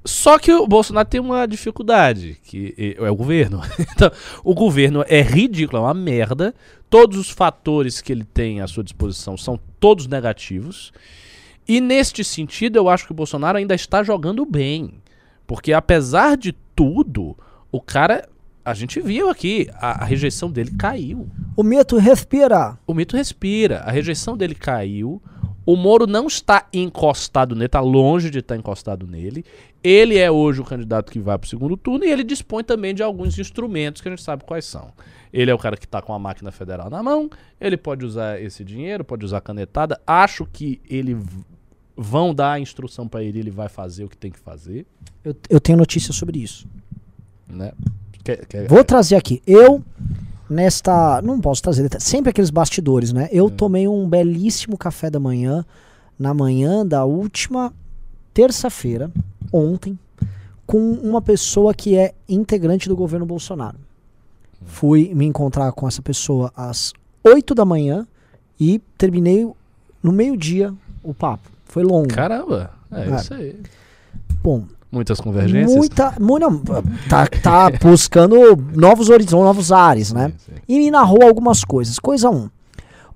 Só que o Bolsonaro tem uma dificuldade, que é o governo. [LAUGHS] Então, o governo é ridículo, é uma merda. Todos os fatores que ele tem à sua disposição são todos negativos. E neste sentido, eu acho que o Bolsonaro ainda está jogando bem. Porque apesar de tudo, o cara. A gente viu aqui, a, a rejeição dele caiu.
O mito respira.
O mito respira, a rejeição dele caiu. O Moro não está encostado nele, está longe de estar encostado nele. Ele é hoje o candidato que vai para o segundo turno e ele dispõe também de alguns instrumentos que a gente sabe quais são. Ele é o cara que está com a máquina federal na mão, ele pode usar esse dinheiro, pode usar canetada. Acho que ele vão dar a instrução para ele, ele vai fazer o que tem que fazer,
Eu, eu tenho notícia sobre isso.
né? Quer- quer-
Vou trazer aqui. Eu, nesta. Não posso trazer sempre aqueles bastidores, né? Eu tomei um belíssimo café da manhã, na manhã da última terça-feira, ontem, com uma pessoa que é integrante do governo Bolsonaro. Fui me encontrar com essa pessoa às 8 da manhã e terminei no meio-dia o papo. Foi longo.
Caramba, é
É.
isso aí.
Bom,
Muitas convergências.
muita. mu- não, tá, tá [LAUGHS] buscando novos horizontes, novos ares, né?
Sim, sim.
e me narrou algumas coisas. Coisa 1. Um,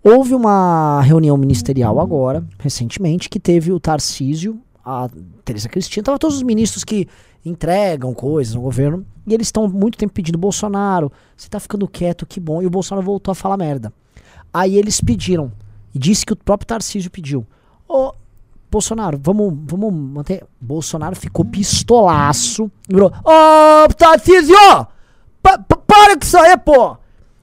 houve uma reunião ministerial agora, recentemente, que teve o Tarcísio, a Teresa Cristina, tava todos os ministros que entregam coisas no governo, e eles estão muito tempo pedindo Bolsonaro, você tá ficando quieto, que bom, e o Bolsonaro voltou a falar merda. Aí eles pediram, e disse que o próprio Tarcísio pediu, ô, Bolsonaro, vamos, vamos manter. Bolsonaro ficou pistolaço. Virou, ô, Tarcísio! Pa- pa- para com isso aí, pô!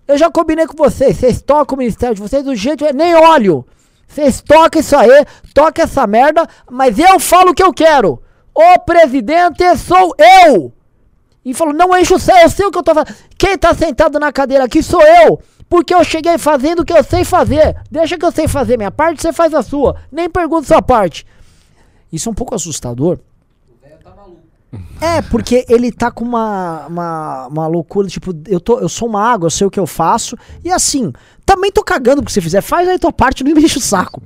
Eu já combinei com vocês, vocês tocam o ministério de vocês do jeito. Nem olho! Vocês tocam isso aí, toca essa merda, mas eu falo o que eu quero! O presidente sou eu! E falou, não enche o céu, eu sei o que eu tô fazendo. Quem tá sentado na cadeira aqui sou eu! Porque eu cheguei fazendo o que eu sei fazer. Deixa que eu sei fazer minha parte, você faz a sua. Nem pergunta sua parte. Isso é um pouco assustador. É, porque ele tá com uma, uma, uma loucura, tipo, eu, tô, eu sou uma água, eu sei o que eu faço. E assim, também tô cagando pro que você fizer. Faz aí tua parte, não me enche o saco.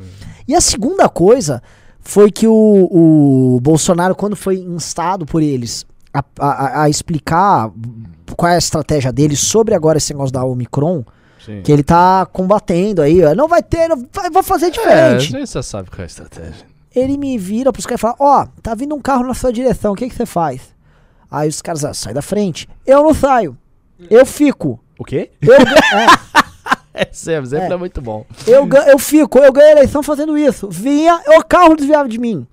E a segunda coisa foi que o, o Bolsonaro, quando foi instado por eles a, a, a explicar qual é a estratégia dele sobre agora esse negócio da Omicron,
Sim.
que ele tá combatendo aí, ó, não vai ter, não vai, vou fazer
É,
diferente.
gente já sabe qual é a estratégia.
Ele me vira pros caras e fala, ó, tá vindo um carro na sua direção, o que que você faz? Aí os caras, ah, sai da frente. Eu não saio, eu fico.
O quê?
Eu, [LAUGHS] é,
Esse exemplo é, muito bom.
eu, eu fico, eu ganhei a eleição fazendo isso. Vinha, o carro desviava de mim.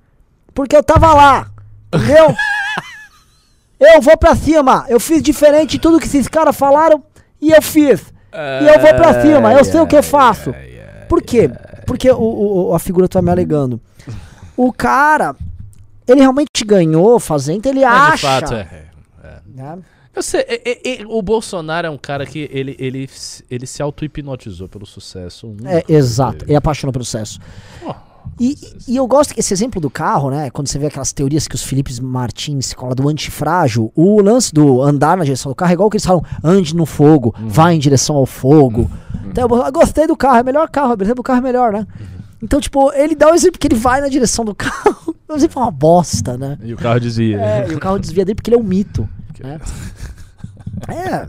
Porque eu tava lá, entendeu? [LAUGHS] eu vou pra cima, eu fiz diferente de tudo que esses caras falaram e eu fiz. E eu vou pra cima, eu sei o que eu faço. Por quê? Porque o, o- a figura tá me alegando. O cara, ele realmente ganhou fazendo, ele
Mas, de
acha.
fato, é.
né?
Eu sei, é- é- é- o Bolsonaro é um cara que ele, ele, se- ele se auto-hipnotizou pelo sucesso.
É, exato, ele apaixona pelo sucesso.
Oh,
E, e eu gosto que esse exemplo do carro, né? Quando você vê aquelas teorias que os Filipes Martins cola do antifrágil, o lance do andar na direção do carro é igual que eles falam, ande no fogo,
Uhum.
vai em direção ao fogo. Então, eu gostei do carro, é melhor carro, o exemplo do carro é melhor, né?
Uhum.
Então, tipo, ele dá o exemplo que ele vai na direção do [LAUGHS] carro. O exemplo é uma bosta, né?
E o carro desvia.
É, e o carro desvia dele porque ele é um mito. né? [LAUGHS] É,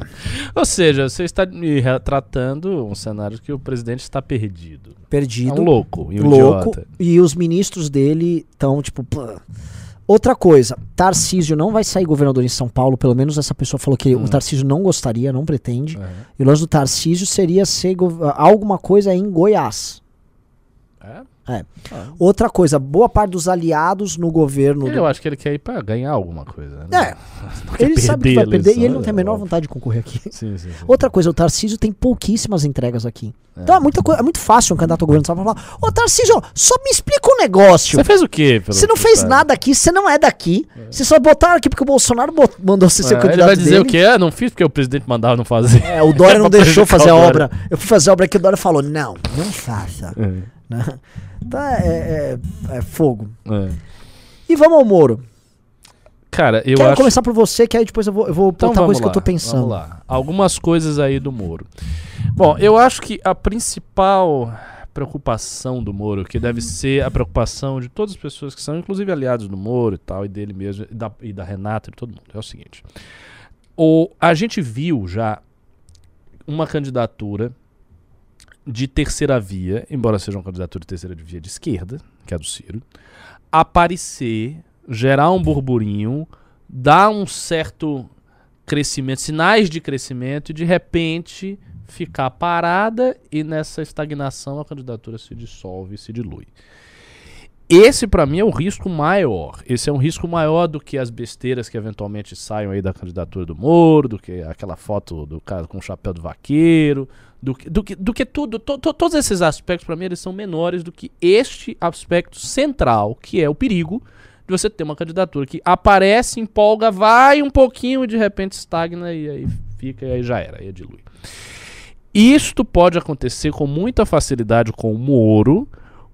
Ou seja, você está me retratando um cenário que o presidente está perdido. É
perdido.
um louco e um
louco.
idiota.
E os ministros dele estão, tipo. Outra coisa, Tarcísio não vai sair governador em São Paulo, pelo menos essa pessoa falou que
Hum.
o Tarcísio não gostaria, não pretende.
É.
E o lance do Tarcísio seria ser alguma coisa em Goiás.
É?
É.
Ah.
Outra coisa, boa parte dos aliados no governo. do-
Eu acho que ele quer ir pra ganhar alguma coisa. né?
É, [LAUGHS]
Não
ele sabe que vai perder e ele não tem a
é
menor
óbvio.
vontade de concorrer aqui.
Sim, sim, sim.
Outra coisa, o Tarcísio tem pouquíssimas entregas aqui.
É.
Então é, muita é muito fácil um candidato ao governo falar: Ô Tarcísio, só me explica um negócio.
Você fez o quê?
Você não
que
fez
sabe?
nada aqui, você não é daqui. Você só botaram aqui porque o Bolsonaro mandou você ser
É,
candidato
ele vai dizer
dele.
o quê? Ah, não fiz porque o presidente mandava não fazer.
É, o Dória [LAUGHS] não
Pra
deixou fazer a obra. Eu fui fazer a obra que o Dória falou: não, não faça.
É,
Né? Então é, é- é fogo.
é.
E vamos ao Moro.
Cara, eu
Quero
acho...
começar por você, que aí depois eu vou, eu vou
Então
botar coisa que eu
lá,
tô pensando.
Vamos lá. Algumas coisas aí do Moro. Bom, eu acho que a principal preocupação do Moro, que deve ser a preocupação de todas as pessoas que são, inclusive aliados do Moro e tal, e dele mesmo, e da, e da Renata e de todo mundo, é o seguinte. O, a gente viu já uma candidatura de terceira via, embora seja uma candidatura de terceira via de esquerda, que é a do Ciro, aparecer, gerar um burburinho, dar um certo crescimento, sinais de crescimento e de repente ficar parada e nessa estagnação a candidatura se dissolve se dilui. Esse pra mim é o risco maior. Esse é um risco maior do que as besteiras que eventualmente saiam aí da candidatura do Moro, do que aquela foto do cara com o chapéu do vaqueiro, do que, do que, do que tudo. to- to- todos esses aspectos pra mim eles são menores do que este aspecto central, que é o perigo de você ter uma candidatura que aparece, empolga, vai um pouquinho e de repente estagna e aí fica e aí já era, aí dilui. Isto pode acontecer com muita facilidade com o Moro,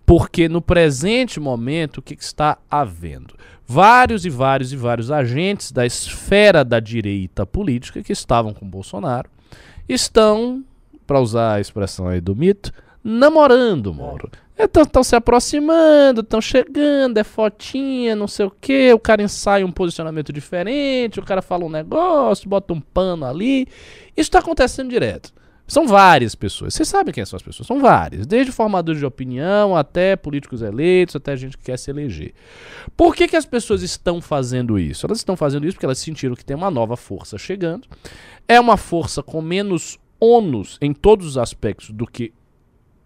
porque no presente momento o que, que está havendo? Vários e vários e vários agentes da esfera da direita política que estavam com Bolsonaro estão, para usar a expressão aí do mito, namorando Moro. Estão se aproximando, estão chegando, é fotinha, não sei o que, o cara ensaia um posicionamento diferente, o cara fala um negócio, bota um pano ali. Isso está acontecendo direto. São várias pessoas. Você sabe quem são as pessoas? São várias. Desde formadores de opinião até políticos eleitos, até gente que quer se eleger. Por que, que as pessoas estão fazendo isso? Elas estão fazendo isso porque elas sentiram que tem uma nova força chegando. É uma força com menos ônus em todos os aspectos do que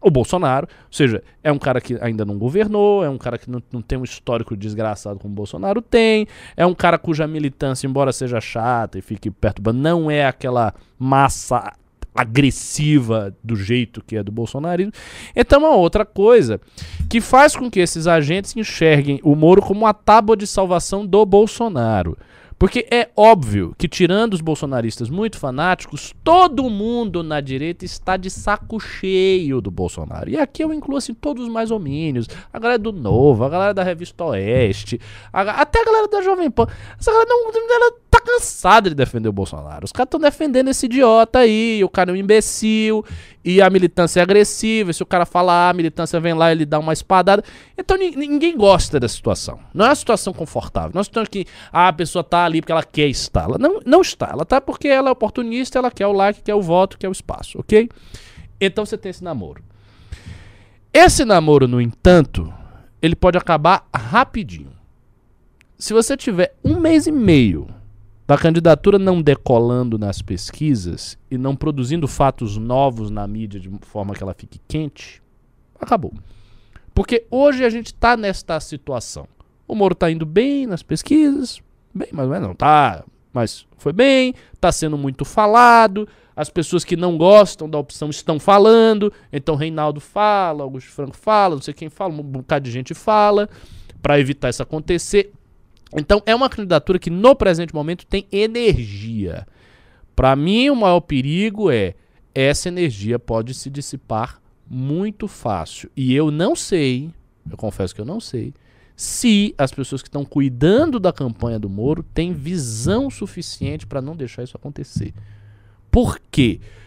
o Bolsonaro. Ou seja, é um cara que ainda não governou, é um cara que não, não tem um histórico desgraçado como o Bolsonaro tem, é um cara cuja militância, embora seja chata e fique perturbando, não é aquela massa agressiva do jeito que é do bolsonarismo. Então, uma outra coisa que faz com que esses agentes enxerguem o Moro como uma tábua de salvação do Bolsonaro. Porque é óbvio que, tirando os bolsonaristas muito fanáticos, todo mundo na direita está de saco cheio do Bolsonaro. E aqui eu incluo assim todos os mais homínios, a galera do Novo, a galera da Revista Oeste, a, até a galera da Jovem Pan. Essa galera não, ela cansada de defender o Bolsonaro. Os caras estão defendendo esse idiota aí, o cara é um imbecil, e a militância é agressiva. Se o cara falar, a militância vem lá e ele dá uma espadada. Então ninguém gosta dessa situação. Não é uma situação confortável. Nós estamos aqui, ah, a pessoa tá ali porque ela quer estar. Ela não, não está. Ela tá porque ela é oportunista, ela quer o like, quer o voto, quer o espaço, ok? Então você tem esse namoro. Esse namoro, no entanto, ele pode acabar rapidinho. Se você tiver um mês e meio da candidatura não decolando nas pesquisas e não produzindo fatos novos na mídia de forma que ela fique quente, acabou. Porque hoje a gente está nesta situação. O Moro está indo bem nas pesquisas, bem, mas não está, mas foi bem, está sendo muito falado, as pessoas que não gostam da opção estão falando, então Reinaldo fala, Augusto Franco fala, não sei quem fala, um bocado de gente fala, para evitar isso acontecer. Então é uma candidatura que no presente momento tem energia. Para mim, o maior perigo é essa energia pode se dissipar muito fácil. E eu não sei, eu confesso que eu não sei, se as pessoas que estão cuidando da campanha do Moro têm visão suficiente para não deixar isso acontecer. Por quê? Porque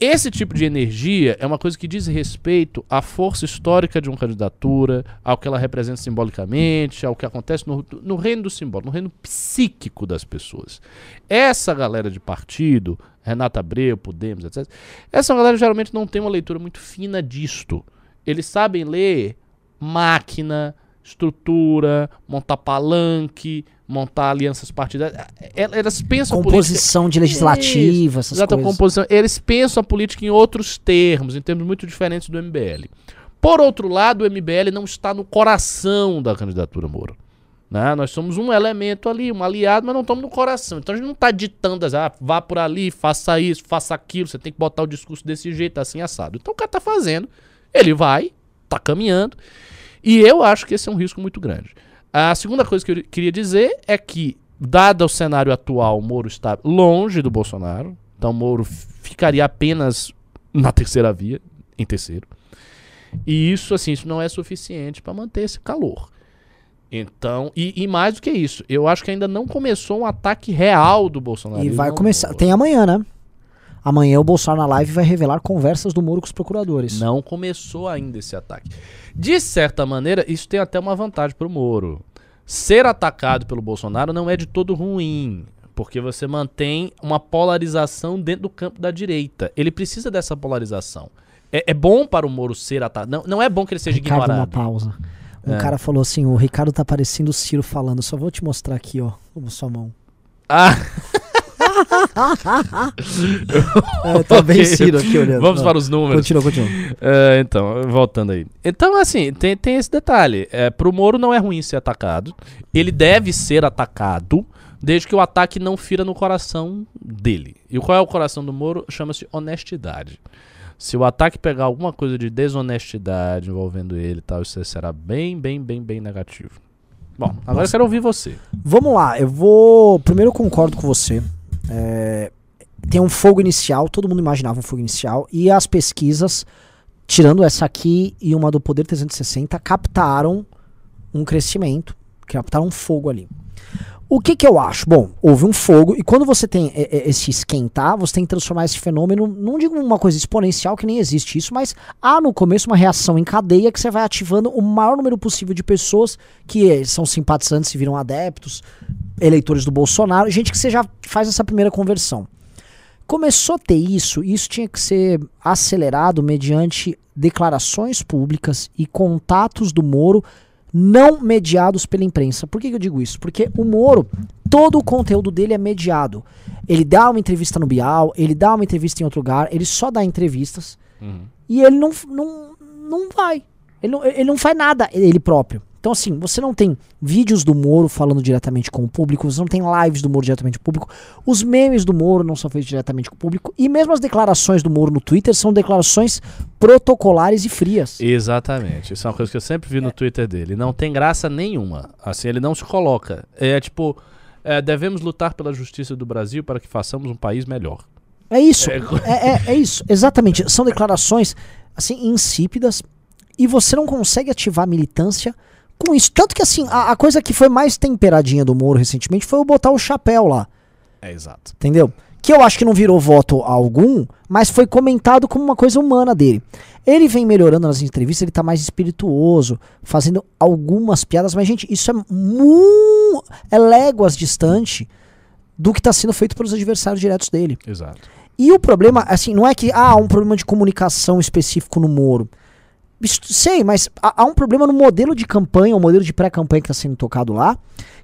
esse tipo de energia é uma coisa que diz respeito à força histórica de uma candidatura, ao que ela representa simbolicamente, ao que acontece no, no reino do simbólico, no reino psíquico das pessoas. Essa galera de partido, Renata Abreu, Podemos, etc., essa galera geralmente não tem uma leitura muito fina disto. Eles sabem ler máquina, estrutura, montar palanque, montar alianças partidárias. É, é, elas pensam
composição política... de legislativa, essas
Exato, coisas. composição. Eles pensam a política em outros termos, em termos muito diferentes do MBL. Por outro lado, o MBL não está no coração da candidatura Moro. Né? Nós somos um elemento ali, um aliado, mas não estamos no coração. Então a gente não está ditando, ah, vá por ali, faça isso, faça aquilo, você tem que botar o discurso desse jeito, assim, assado. Então o cara está fazendo, ele vai, está caminhando, e eu acho que esse é um risco muito grande. A segunda coisa que eu queria dizer é que, dado o cenário atual, o Moro está longe do Bolsonaro. Então, o Moro ficaria apenas na terceira via, em terceiro. E isso, assim, isso não é suficiente para manter esse calor. Então, e, e, mais do que isso, eu acho que ainda não começou um ataque real do Bolsonaro.
E vai começar. Tem amanhã, né? Amanhã o Bolsonaro na live vai revelar conversas do Moro com os procuradores.
Não começou ainda esse ataque. De certa maneira, isso tem até uma vantagem para o Moro. Ser atacado pelo Bolsonaro não é de todo ruim, porque você mantém uma polarização dentro do campo da direita. Ele precisa dessa polarização. É, é bom para o Moro ser atacado. Não, não é bom que ele seja
Ricardo,
ignorado.
uma pausa. Um é. cara falou assim: o Ricardo tá parecendo o Ciro falando. Só vou te mostrar aqui, ó, sua mão.
Ah! [LAUGHS] [LAUGHS]
é, tá bem Ciro aqui olhando.
Vamos para os números.
Continua, continua. [LAUGHS]
É, então, voltando aí. Então, assim, tem, tem esse detalhe. É, pro Moro não é ruim ser atacado. Ele deve ser atacado, desde que o ataque não fira no coração dele. E qual é o coração do Moro? Chama-se honestidade. Se o ataque pegar alguma coisa de desonestidade envolvendo ele e tal, isso será bem, bem, bem, bem negativo. Bom, agora Nossa. eu quero ouvir você.
Vamos lá, eu vou. Primeiro eu concordo com você. É, tem um fogo inicial, todo mundo imaginava um fogo inicial, e as pesquisas, tirando essa aqui e uma do Poder 360, captaram um crescimento, captaram um fogo ali. O que, que eu acho? Bom, houve um fogo, e quando você tem esse esquentar, você tem que transformar esse fenômeno, não digo uma coisa exponencial, que nem existe isso, mas há no começo uma reação em cadeia que você vai ativando o maior número possível de pessoas que são simpatizantes e viram adeptos, eleitores do Bolsonaro, gente que você já faz essa primeira conversão. Começou a ter isso, e isso tinha que ser acelerado mediante declarações públicas e contatos do Moro não mediados pela imprensa. Por que, que eu digo isso? Porque o Moro, todo o conteúdo dele é mediado. Ele dá uma entrevista no Bial, ele dá uma entrevista em outro lugar, ele só dá entrevistas uhum. e ele não, não, não vai. Ele não, ele não faz nada ele próprio. Então, assim, você não tem vídeos do Moro falando diretamente com o público, você não tem lives do Moro diretamente com o público, os memes do Moro não são feitos diretamente com o público, e mesmo as declarações do Moro no Twitter são declarações protocolares e frias.
Exatamente. Isso é uma coisa que eu sempre vi no é. Twitter dele. Não tem graça nenhuma. Assim, ele não se coloca. É tipo. É, devemos lutar pela justiça do Brasil para que façamos um país melhor.
É isso.
É.
É, é, é isso. Exatamente. São declarações assim insípidas e você não consegue ativar militância com isso. Tanto que assim, a, a coisa que foi mais temperadinha do Moro recentemente foi o botar o chapéu lá.
É exato.
Entendeu? Que eu acho que não virou voto algum, mas foi comentado como uma coisa humana dele. Ele vem melhorando nas entrevistas, ele tá mais espirituoso, fazendo algumas piadas, mas, gente, isso é mu é léguas distante do que tá sendo feito pelos adversários diretos dele.
Exato.
E o problema, assim, não é que ah, há um problema de comunicação específico no Moro. Isso, sei, mas há, há um problema no modelo de campanha, o modelo de pré-campanha que está sendo tocado lá,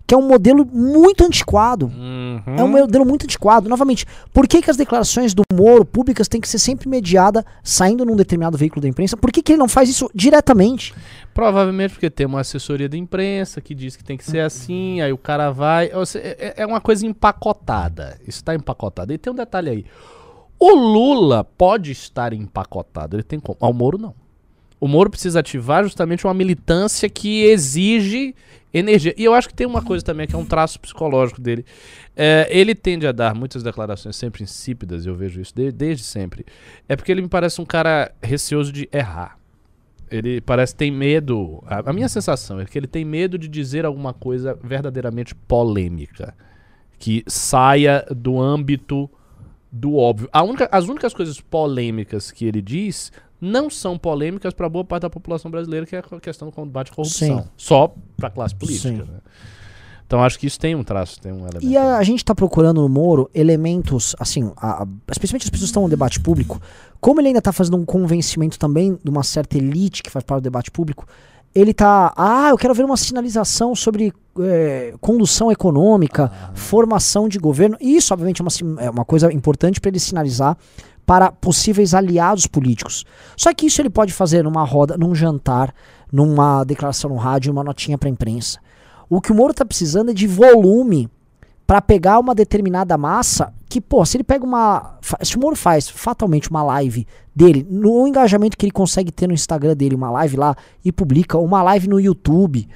que é um modelo muito antiquado.
Uhum.
É um modelo muito antiquado. Novamente, por que, que as declarações do Moro públicas têm que ser sempre mediadas saindo num determinado veículo da imprensa? Por que, que ele não faz isso diretamente?
Provavelmente porque tem uma assessoria da imprensa que diz que tem que ser assim, aí o cara vai. É é uma coisa empacotada. Está empacotado. E tem um detalhe aí. O Lula pode estar empacotado, ele tem como. O Moro não. O Moro precisa ativar justamente uma militância que exige energia. E eu acho que tem uma coisa também que é um traço psicológico dele. É, ele tende a dar muitas declarações sempre insípidas, eu vejo isso de- desde sempre. É porque ele me parece um cara receoso de errar. Ele parece tem medo. A, a minha sensação é que ele tem medo de dizer alguma coisa verdadeiramente polêmica. Que saia do âmbito do óbvio. Única- as únicas coisas polêmicas que ele diz não são polêmicas para boa parte da população brasileira, que é a questão do combate à corrupção.
Sim.
Só para a classe política.
Sim.
né? Então acho que isso tem um traço, tem um elemento.
E a, a gente tá procurando no Moro elementos, assim, a- a- especialmente as pessoas que estão no debate público, como ele ainda tá fazendo um convencimento também de uma certa elite que faz parte do debate público, ele tá, ah, eu quero ver uma sinalização sobre eh, condução econômica, formação de governo, e isso obviamente é uma, é uma coisa importante para ele sinalizar para possíveis aliados políticos. Só que isso ele pode fazer numa roda, num jantar, numa declaração no rádio, uma notinha para imprensa. O que o Moro tá precisando é de volume para pegar uma determinada massa que, pô, se ele pega uma. Se o Moro faz fatalmente uma live dele, no engajamento que ele consegue ter no Instagram dele, uma live lá e publica, uma live no YouTube,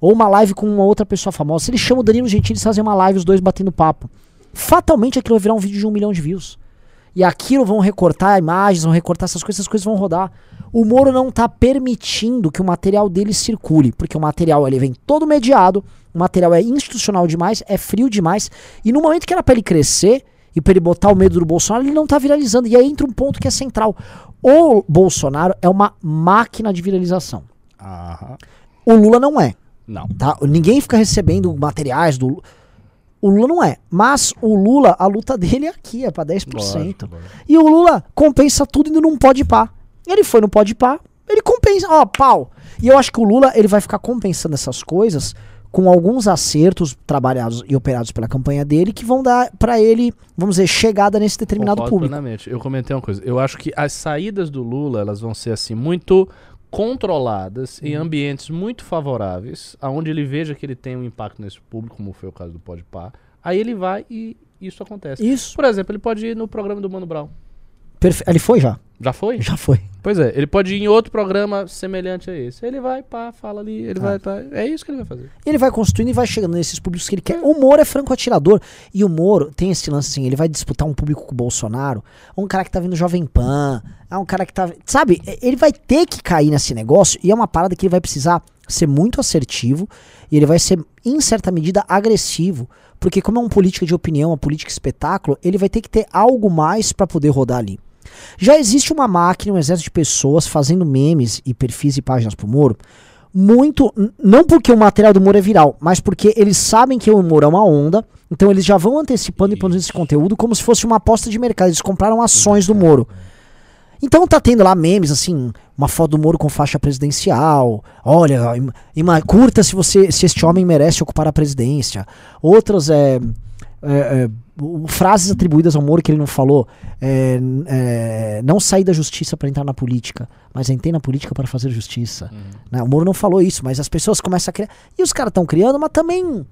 ou uma live com uma outra pessoa famosa, se ele chama o Danilo Gentili e fazer uma live, os dois batendo papo, fatalmente aquilo vai virar um vídeo de um milhão de views. E aquilo vão recortar imagens, vão recortar essas coisas, essas coisas vão rodar. O Moro não tá permitindo que o material dele circule, porque o material ele vem todo mediado, o material é institucional demais, é frio demais, e no momento que era pra ele crescer e pra ele botar o medo do Bolsonaro, ele não tá viralizando. E aí entra um ponto que é central. O Bolsonaro é uma máquina de viralização.
Aham.
O Lula não é.
Não.
Tá? Ninguém fica recebendo materiais do Lula. O Lula não é. Mas o Lula, a luta dele é aqui, é pra 10%.
Lógico, lógico.
E o Lula compensa tudo indo num pode pá. Ele foi no pode pá, ele compensa, ó, pau. E eu acho que o Lula, ele vai ficar compensando essas coisas com alguns acertos trabalhados e operados pela campanha dele que vão dar pra ele, vamos dizer, chegada nesse determinado
Concordo
público.
plenamente. Eu comentei uma coisa. Eu acho que as saídas do Lula elas vão ser assim muito controladas em ambientes muito favoráveis, aonde ele veja que ele tem um impacto nesse público, como foi o caso do Podpah. Aí ele vai e isso acontece.
Isso.
Por exemplo, ele pode ir no programa do Mano Brown.
Perfe- Ele foi já?
Já foi?
Já foi.
Pois é, ele pode ir em outro programa semelhante a esse. Ele vai, pá, fala ali, ele
Ah.
vai, tá. É isso que ele vai fazer.
Ele vai construindo e vai chegando nesses públicos que ele quer. O Moro é franco atirador. E o Moro tem esse lance assim, ele vai disputar um público com o Bolsonaro, um cara que tá vindo Jovem Pan, é um cara que tá. Sabe, ele vai ter que cair nesse negócio e é uma parada que ele vai precisar ser muito assertivo e ele vai ser, em certa medida, agressivo. Porque, como é uma política de opinião, uma política espetáculo, ele vai ter que ter algo mais pra poder rodar ali. Já existe uma máquina, um exército de pessoas fazendo memes e perfis e páginas pro Moro. Muito. Não porque o material do Moro é viral, mas porque eles sabem que o Moro é uma onda. Então eles já vão antecipando e produzindo esse conteúdo como se fosse uma aposta de mercado. Eles compraram ações do Moro. Então tá tendo lá memes, assim, uma foto do Moro com faixa presidencial. Olha, im- ima- curta se você se este homem merece ocupar a presidência. Outras é, é, é, frases atribuídas ao Moro que ele não falou. É, é, não sair da justiça para entrar na política, mas entrei na política para fazer justiça. Né? O Moro não falou isso, mas as pessoas começam a criar. E os caras estão criando, mas também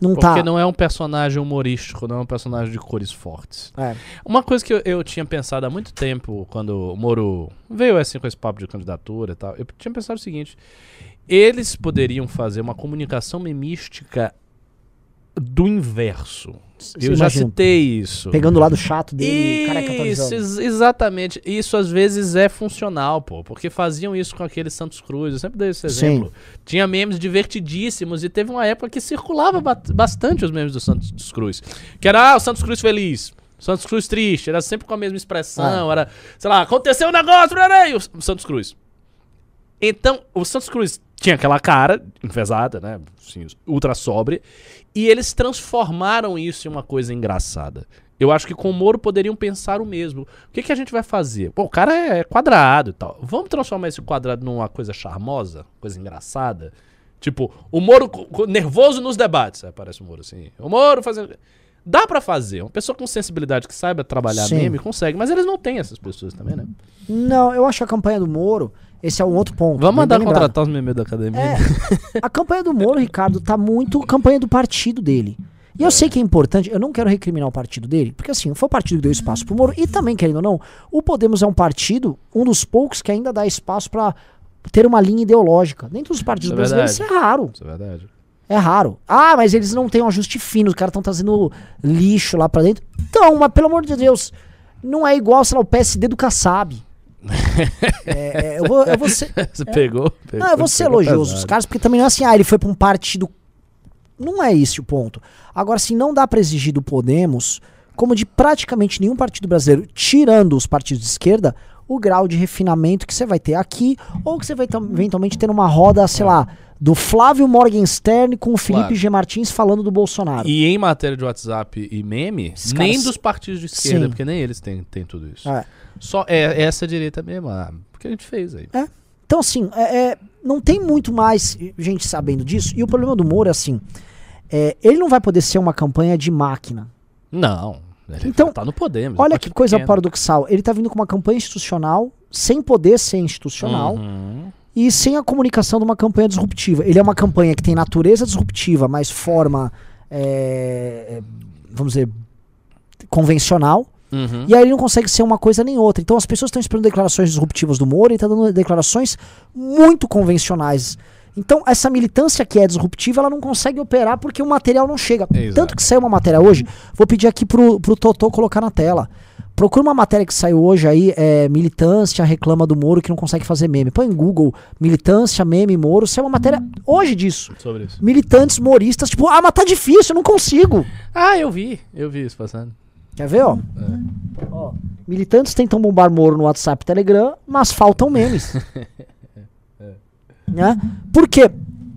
não
Porque
tá.
não é um personagem humorístico, não é um personagem de cores fortes.
É.
Uma coisa que eu, eu tinha pensado há muito tempo, quando o Moro veio assim com esse papo de candidatura e tal, eu tinha pensado o seguinte: eles poderiam fazer uma comunicação memística do inverso.
Você
Eu já
imagina,
citei isso.
Pegando o lado chato dele,
Isso, ex- exatamente. Isso às vezes é funcional, pô. Porque faziam isso com aquele Santos Cruz. Eu sempre dei esse
Sim.
exemplo. Tinha memes divertidíssimos e teve uma época que circulava ba- bastante os memes do Santos Cruz. Que era ah, o Santos Cruz feliz. Santos Cruz triste, era sempre com a mesma expressão, era, sei lá, aconteceu um negócio, e o Santos Cruz. Então, o Santos Cruz tinha aquela cara enfesada, né? Assim, ultra sobre. E eles transformaram isso em uma coisa engraçada. Eu acho que com o Moro poderiam pensar o mesmo. O que, que a gente vai fazer? Pô, o cara é quadrado e tal. Vamos transformar esse quadrado numa coisa charmosa? Coisa engraçada? Tipo, o Moro nervoso nos debates. Aí aparece o Moro assim. O Moro fazendo. Dá pra fazer. Uma pessoa com sensibilidade que saiba trabalhar
Sim.
meme consegue. Mas eles não têm essas pessoas também, né?
Não, eu acho que a campanha do Moro, esse é um outro ponto.
Vamos mandar contratar os memes da academia.
É, a campanha do Moro, Ricardo, tá muito campanha do partido dele. E eu sei que é importante, eu não quero recriminar o partido dele, porque assim, foi o partido que deu espaço pro Moro, e também, querendo ou não, o Podemos é um partido, um dos poucos que ainda dá espaço pra ter uma linha ideológica. Dentro dos partidos
é
brasileiros, isso é raro.
Isso é verdade.
É raro. Ah, mas eles não têm um ajuste fino, os caras estão trazendo lixo lá pra dentro. Então, mas pelo amor de Deus, não é igual, sei lá, o PSD do Kassab. É, é, eu, vou, eu vou ser, [LAUGHS]
Você pegou, pegou?
não, eu vou ser elogioso
pesado.
os caras, porque também não é assim, ah, ele foi pra um partido. Não é esse o ponto. Agora, assim, não dá pra exigir do Podemos, como de praticamente nenhum partido brasileiro, tirando os partidos de esquerda, o grau de refinamento que você vai ter aqui, ou que você vai eventualmente ter uma roda, sei lá, do Flávio Morgenstern com o Felipe
Claro.
G. Martins falando do Bolsonaro.
E em matéria de WhatsApp e meme,
Esses
nem
caras-
dos partidos de esquerda,
Sim.
porque nem eles têm, têm tudo isso.
É.
Só é essa direita mesmo, ah, porque a gente fez aí.
Então, assim, é, é, não tem muito mais gente sabendo disso. E o problema do Moro é assim: é, ele não vai poder ser uma campanha de máquina.
Não, ele
Então,
tá no Podemos.
Olha
é um
que coisa
pequeno.
paradoxal. Ele tá vindo com uma campanha institucional, sem poder ser institucional,
Uhum.
e sem a comunicação de uma campanha disruptiva. Ele é uma campanha que tem natureza disruptiva, mas forma, é, é, vamos dizer, convencional.
Uhum.
E aí ele não consegue ser uma coisa nem outra. Então as pessoas estão esperando declarações disruptivas do Moro e tá dando declarações muito convencionais. Então essa militância que é disruptiva, ela não consegue operar porque o material não chega.
Exato.
Tanto que saiu uma matéria hoje, vou pedir aqui pro, pro Totô colocar na tela. Procura uma matéria que saiu hoje aí, é, militância reclama do Moro que não consegue fazer meme. Põe em Google, militância, meme, Moro. Saiu uma matéria hoje disso.
Sobre isso.
Militantes moristas, tipo, ah, mas tá difícil, eu não consigo.
Ah, eu vi, eu vi isso passando.
Quer ver, ó? Ó, Militantes tentam bombar Moro no WhatsApp e Telegram, mas faltam memes. [LAUGHS] né? Por quê?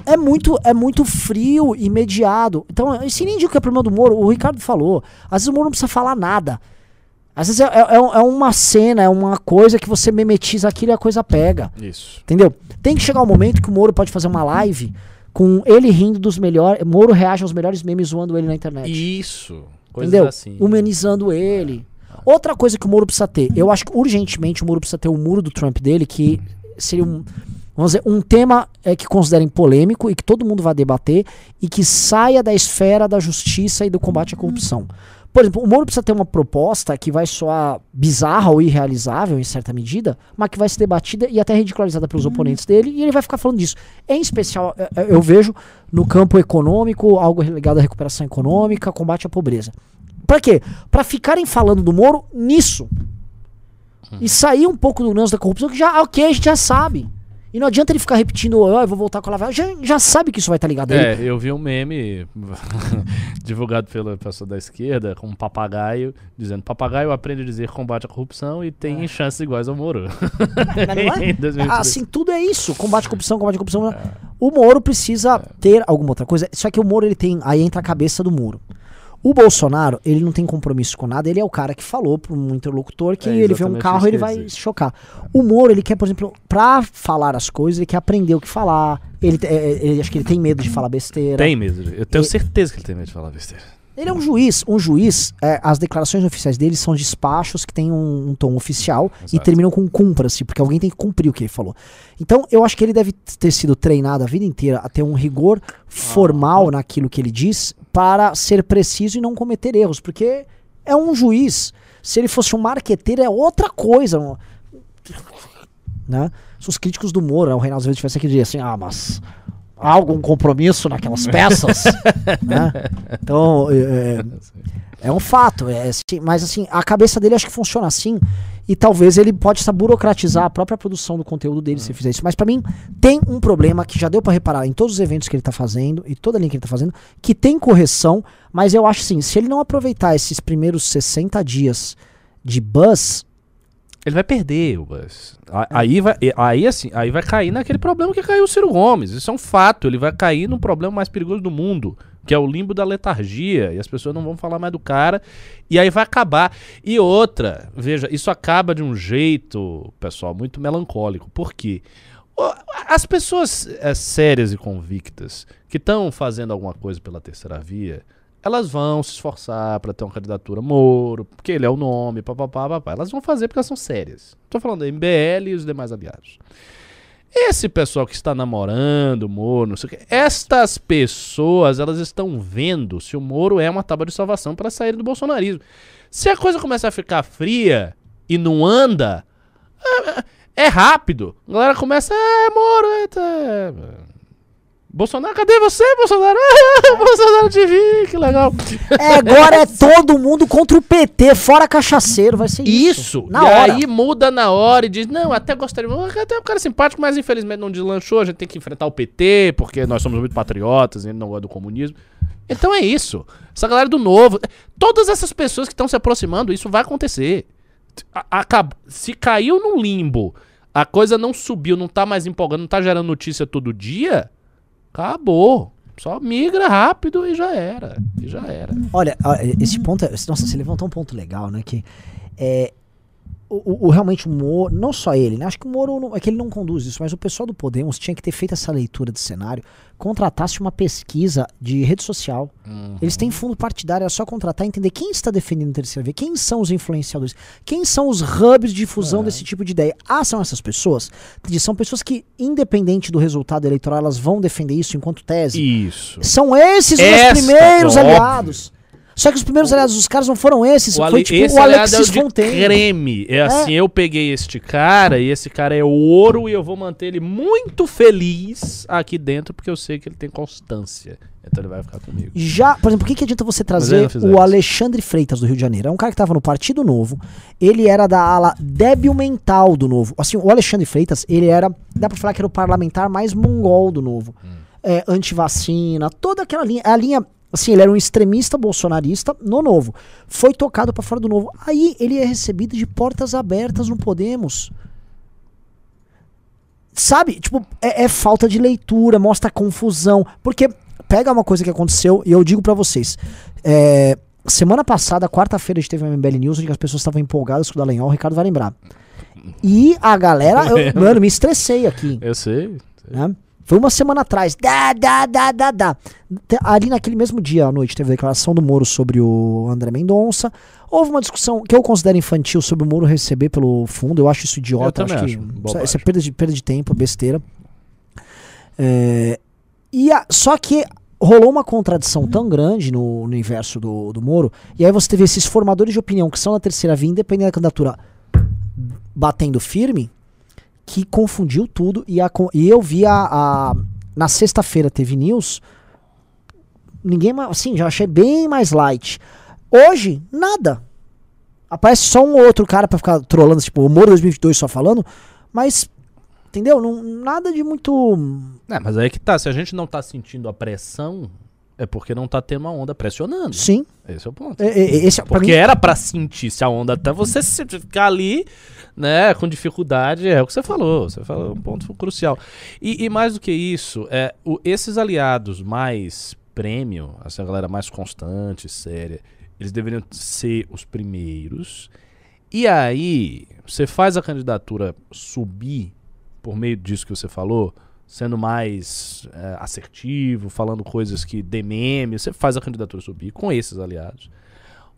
É muito, é muito frio, imediato. Então, isso nem digo que é problema do Moro. O Ricardo falou. Às vezes o Moro não precisa falar nada. Às vezes é, é, é um- é uma cena, é uma coisa que você memetiza aquilo e a coisa pega.
Isso.
Entendeu? Tem que chegar o momento que o Moro pode fazer uma live com ele rindo dos melhores. Moro reage aos melhores memes zoando ele na internet.
Isso. Coisas
Entendeu?
assim.
Humanizando ele. Outra coisa que o Moro precisa ter, eu acho que urgentemente o Moro precisa ter o muro do Trump dele, que seria um, vamos dizer, um tema é, que considerem polêmico e que todo mundo vai debater e que saia da esfera da justiça e do combate à corrupção. Por exemplo, o Moro precisa ter uma proposta que vai soar bizarra ou irrealizável em certa medida, mas que vai ser debatida e até ridicularizada pelos oponentes dele, e ele vai ficar falando disso. Em especial, eh, eh, eu vejo no campo econômico, algo ligado à recuperação econômica, combate à pobreza. Pra quê? Pra ficarem falando do Moro nisso. E sair um pouco do lance da corrupção, que já, ok, a gente já sabe. E não adianta ele ficar repetindo, "Ah, eu vou voltar com a Lava Jato", já, já sabe que isso vai estar ligado a ele.
É, eu vi um meme [LAUGHS] divulgado pela pessoa da esquerda com um papagaio dizendo: papagaio aprende a dizer combate à corrupção e tem chances iguais ao Moro.
Mas não [LAUGHS] é?
Em 2023.
Assim, tudo é isso. Combate à corrupção, combate à corrupção. O Moro precisa ter alguma outra coisa. Só que o Moro, ele tem. Aí entra a cabeça do Moro. O Bolsonaro, ele não tem compromisso com nada, ele é o cara que falou para um interlocutor que
É
ele vê um carro ele vai se chocar. O Moro, ele quer, por exemplo, pra falar as coisas, ele quer aprender o que falar. Ele, é, é, ele acho que ele tem medo de falar besteira.
Tem mesmo. Eu tenho certeza que ele tem medo de falar besteira.
Ele é um juiz. Um juiz, é, as declarações oficiais dele são despachos que têm um, um tom oficial e
Exato.
terminam com cumpra-se, porque alguém tem que cumprir o que ele falou. Então, eu acho que ele deve ter sido treinado a vida inteira a ter um rigor formal naquilo que ele diz para ser preciso e não cometer erros, porque é um juiz. Se ele fosse um marqueteiro, é outra coisa. Né? Se os críticos do Moro, né, o Reinaldo Azevedo tivesse aqui, diria assim: ah, mas há algum compromisso naquelas [LAUGHS] peças. [LAUGHS] né? Então, é, é um fato. É, assim, mas assim, a cabeça dele acho que funciona assim. E talvez ele pode estar burocratizar a própria produção do conteúdo dele se fizer isso. Mas pra mim, tem um problema que já deu pra reparar em todos os eventos que ele tá fazendo e toda a linha que ele tá fazendo, que tem correção, mas eu acho assim, se ele não aproveitar esses primeiros 60 dias de buzz,
Ele vai perder Buzz. A- Aí vai, aí, assim, aí vai cair naquele problema que caiu o Ciro Gomes. Isso é um fato. Ele vai cair no problema mais perigoso do mundo, que é o limbo da letargia. E as pessoas não vão falar mais do cara. E aí vai acabar. E outra, veja, isso acaba de um jeito, pessoal, muito melancólico. Por quê? As pessoas eh, sérias e convictas que estão fazendo alguma coisa pela terceira via, elas vão se esforçar para ter uma candidatura Moro, porque ele é o nome, papapá, papá. Elas vão fazer porque elas são sérias. Tô falando da MBL e os demais aliados. Esse pessoal que está namorando o Moro, não sei o quê, estas pessoas, elas estão vendo se o Moro é uma tábua de salvação para sair do bolsonarismo. Se a coisa começar a ficar fria e não anda, é, é rápido. A galera começa, é, Moro, é, tá... Bolsonaro, cadê você, Bolsonaro? [LAUGHS] Bolsonaro te vi, que legal.
é, agora é todo mundo contra o PT, fora cachaceiro, vai ser isso.
Isso.
Na
e
hora.
aí muda na hora e diz, não, até gostaria, até um cara simpático, mas infelizmente não deslanchou, a gente tem que enfrentar o PT, porque nós somos muito patriotas ele não gosta do comunismo. Então é isso. Essa galera do novo, todas essas pessoas que estão se aproximando, isso vai acontecer. Acab- se caiu num limbo, a coisa não subiu, não tá mais empolgando, não tá gerando notícia todo dia, acabou. Só migra rápido e já era. E já era.
Olha, esse ponto, é, nossa, você levantou um ponto legal, né? Que é, o, o- realmente o Moro, não só ele, né? Acho que o Moro, não- é que ele não conduz isso, mas o pessoal do Podemos tinha que ter feito essa leitura de cenário, contratasse uma pesquisa de rede social. Eles têm fundo partidário, é só contratar e entender quem está defendendo terceira via, quem são os influenciadores, quem são os hubs de difusão desse tipo de ideia. Ah, são essas pessoas? Entendi, São pessoas que, independente do resultado eleitoral, elas vão defender isso enquanto tese.
Isso.
São esses
Esta,
os primeiros
óbvio.
aliados. Só que os primeiros aliados dos caras não foram esses.
O
foi tipo
esse
o
aliado é
Alexis
o creme. É assim, eu peguei este cara e esse cara é ouro e eu vou manter ele muito feliz aqui dentro porque eu sei que ele tem constância. Então ele vai ficar comigo.
Já, por exemplo, por que, que adianta você trazer o. Alexandre Freitas do Rio de Janeiro? É um cara que tava no Partido Novo. Ele era da ala débil mental do Novo. Assim, o Alexandre Freitas, ele era, dá pra falar que era o parlamentar mais mongol do Novo.
Hum.
É, antivacina, toda aquela linha. A linha, assim, ele era um extremista bolsonarista no Novo. Foi tocado pra fora do Novo. Aí ele é recebido de portas abertas no Podemos. Sabe? Tipo, é, é falta de leitura, mostra confusão. Porque pega uma coisa que aconteceu e eu digo pra vocês. É, semana passada, quarta-feira, a gente teve uma MBL News onde as pessoas estavam empolgadas com o Dallagnol, o Ricardo vai lembrar. E a galera, eu, [LAUGHS] mano, me estressei aqui,
Eu sei.
né? Foi uma semana atrás. Dá, dá, dá, dá, dá. Ali naquele mesmo dia à noite teve a declaração do Moro sobre o André Mendonça. Houve uma discussão que eu considero infantil sobre o Moro receber pelo fundo. Eu acho isso idiota.
Eu também
acho que
acho,
isso, isso é perda de, perda de tempo, besteira. É, e a- só que rolou uma contradição tão grande no, no universo do, do Moro. E aí você teve esses formadores de opinião que são da terceira via, independente da candidatura, batendo firme, que confundiu tudo. E, a e eu vi a. a- na sexta-feira teve news. Ninguém. Assim, já achei bem mais light. Hoje, nada. Aparece só um ou outro cara pra ficar trolando, tipo, o Moro 2022 só falando. Mas, entendeu? Não, nada de muito.
É, mas aí que tá. Se a gente não tá sentindo a pressão, é porque não tá tendo uma onda pressionando.
Sim.
Esse é o ponto.
É- é- Esse, é-
Porque
mim,
era pra sentir se a onda até você se- ficar ali, né, com dificuldade, é o que você falou, você falou um ponto crucial. E, e mais do que isso, é, o- esses aliados mais premium, essa galera mais constante, séria, eles deveriam ser os primeiros. E aí, você faz a candidatura subir por meio disso que você falou, sendo mais é, assertivo, falando coisas que dê meme, você faz a candidatura subir com esses aliados.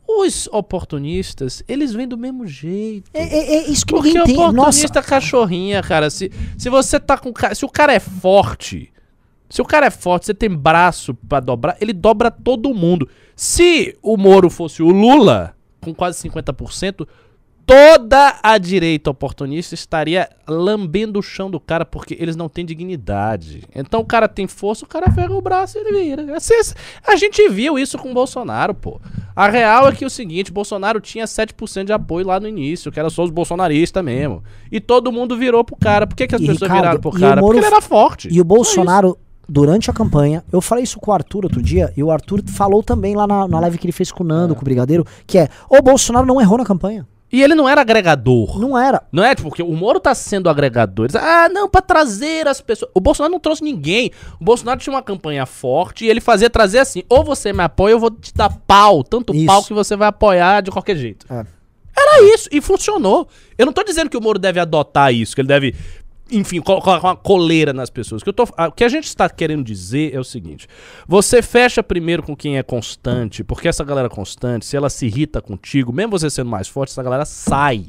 Os oportunistas, eles vêm do mesmo jeito.
é, é- é isso que
Porque
ninguém
o
tem. Nossa,
oportunista é cachorrinha, cara. Se, se você tá com. Se o cara é forte. Se o cara é forte, você tem braço pra dobrar, ele dobra todo mundo. Se o Moro fosse o Lula, com quase 50%, toda a direita oportunista estaria lambendo o chão do cara porque eles não têm dignidade. Então o cara tem força, o cara ferra o braço e ele vira. Assim, a gente viu isso com o Bolsonaro, pô. A real é que é o seguinte, Bolsonaro tinha 7% de apoio lá no início, que era só os bolsonaristas mesmo. E todo mundo virou pro cara. Por que, que as
E,
pessoas
Ricardo,
viraram pro cara?
Moro
Porque ele era forte.
E o Bolsonaro, durante a campanha, eu falei isso com o Arthur outro dia, e o Arthur falou também lá na, na live que ele fez com o Nando, com o Brigadeiro, que é, o Bolsonaro não errou na campanha.
E ele não era agregador.
Não era.
Não é, tipo, porque o Moro tá sendo agregador. Ah, não, pra trazer as pessoas. O Bolsonaro não trouxe ninguém. O Bolsonaro tinha uma campanha forte e ele fazia trazer assim: ou você me apoia, ou eu vou te dar pau. Tanto
Isso.
pau que você vai apoiar de qualquer jeito.
É.
Era isso, e funcionou. Eu não tô dizendo que o Moro deve adotar isso, que ele deve, enfim, colocar uma coleira nas pessoas. O que, eu tô, o que a gente está querendo dizer é o seguinte: você fecha primeiro com quem é constante, porque essa galera constante, se ela se irrita contigo, mesmo você sendo mais forte, essa galera sai.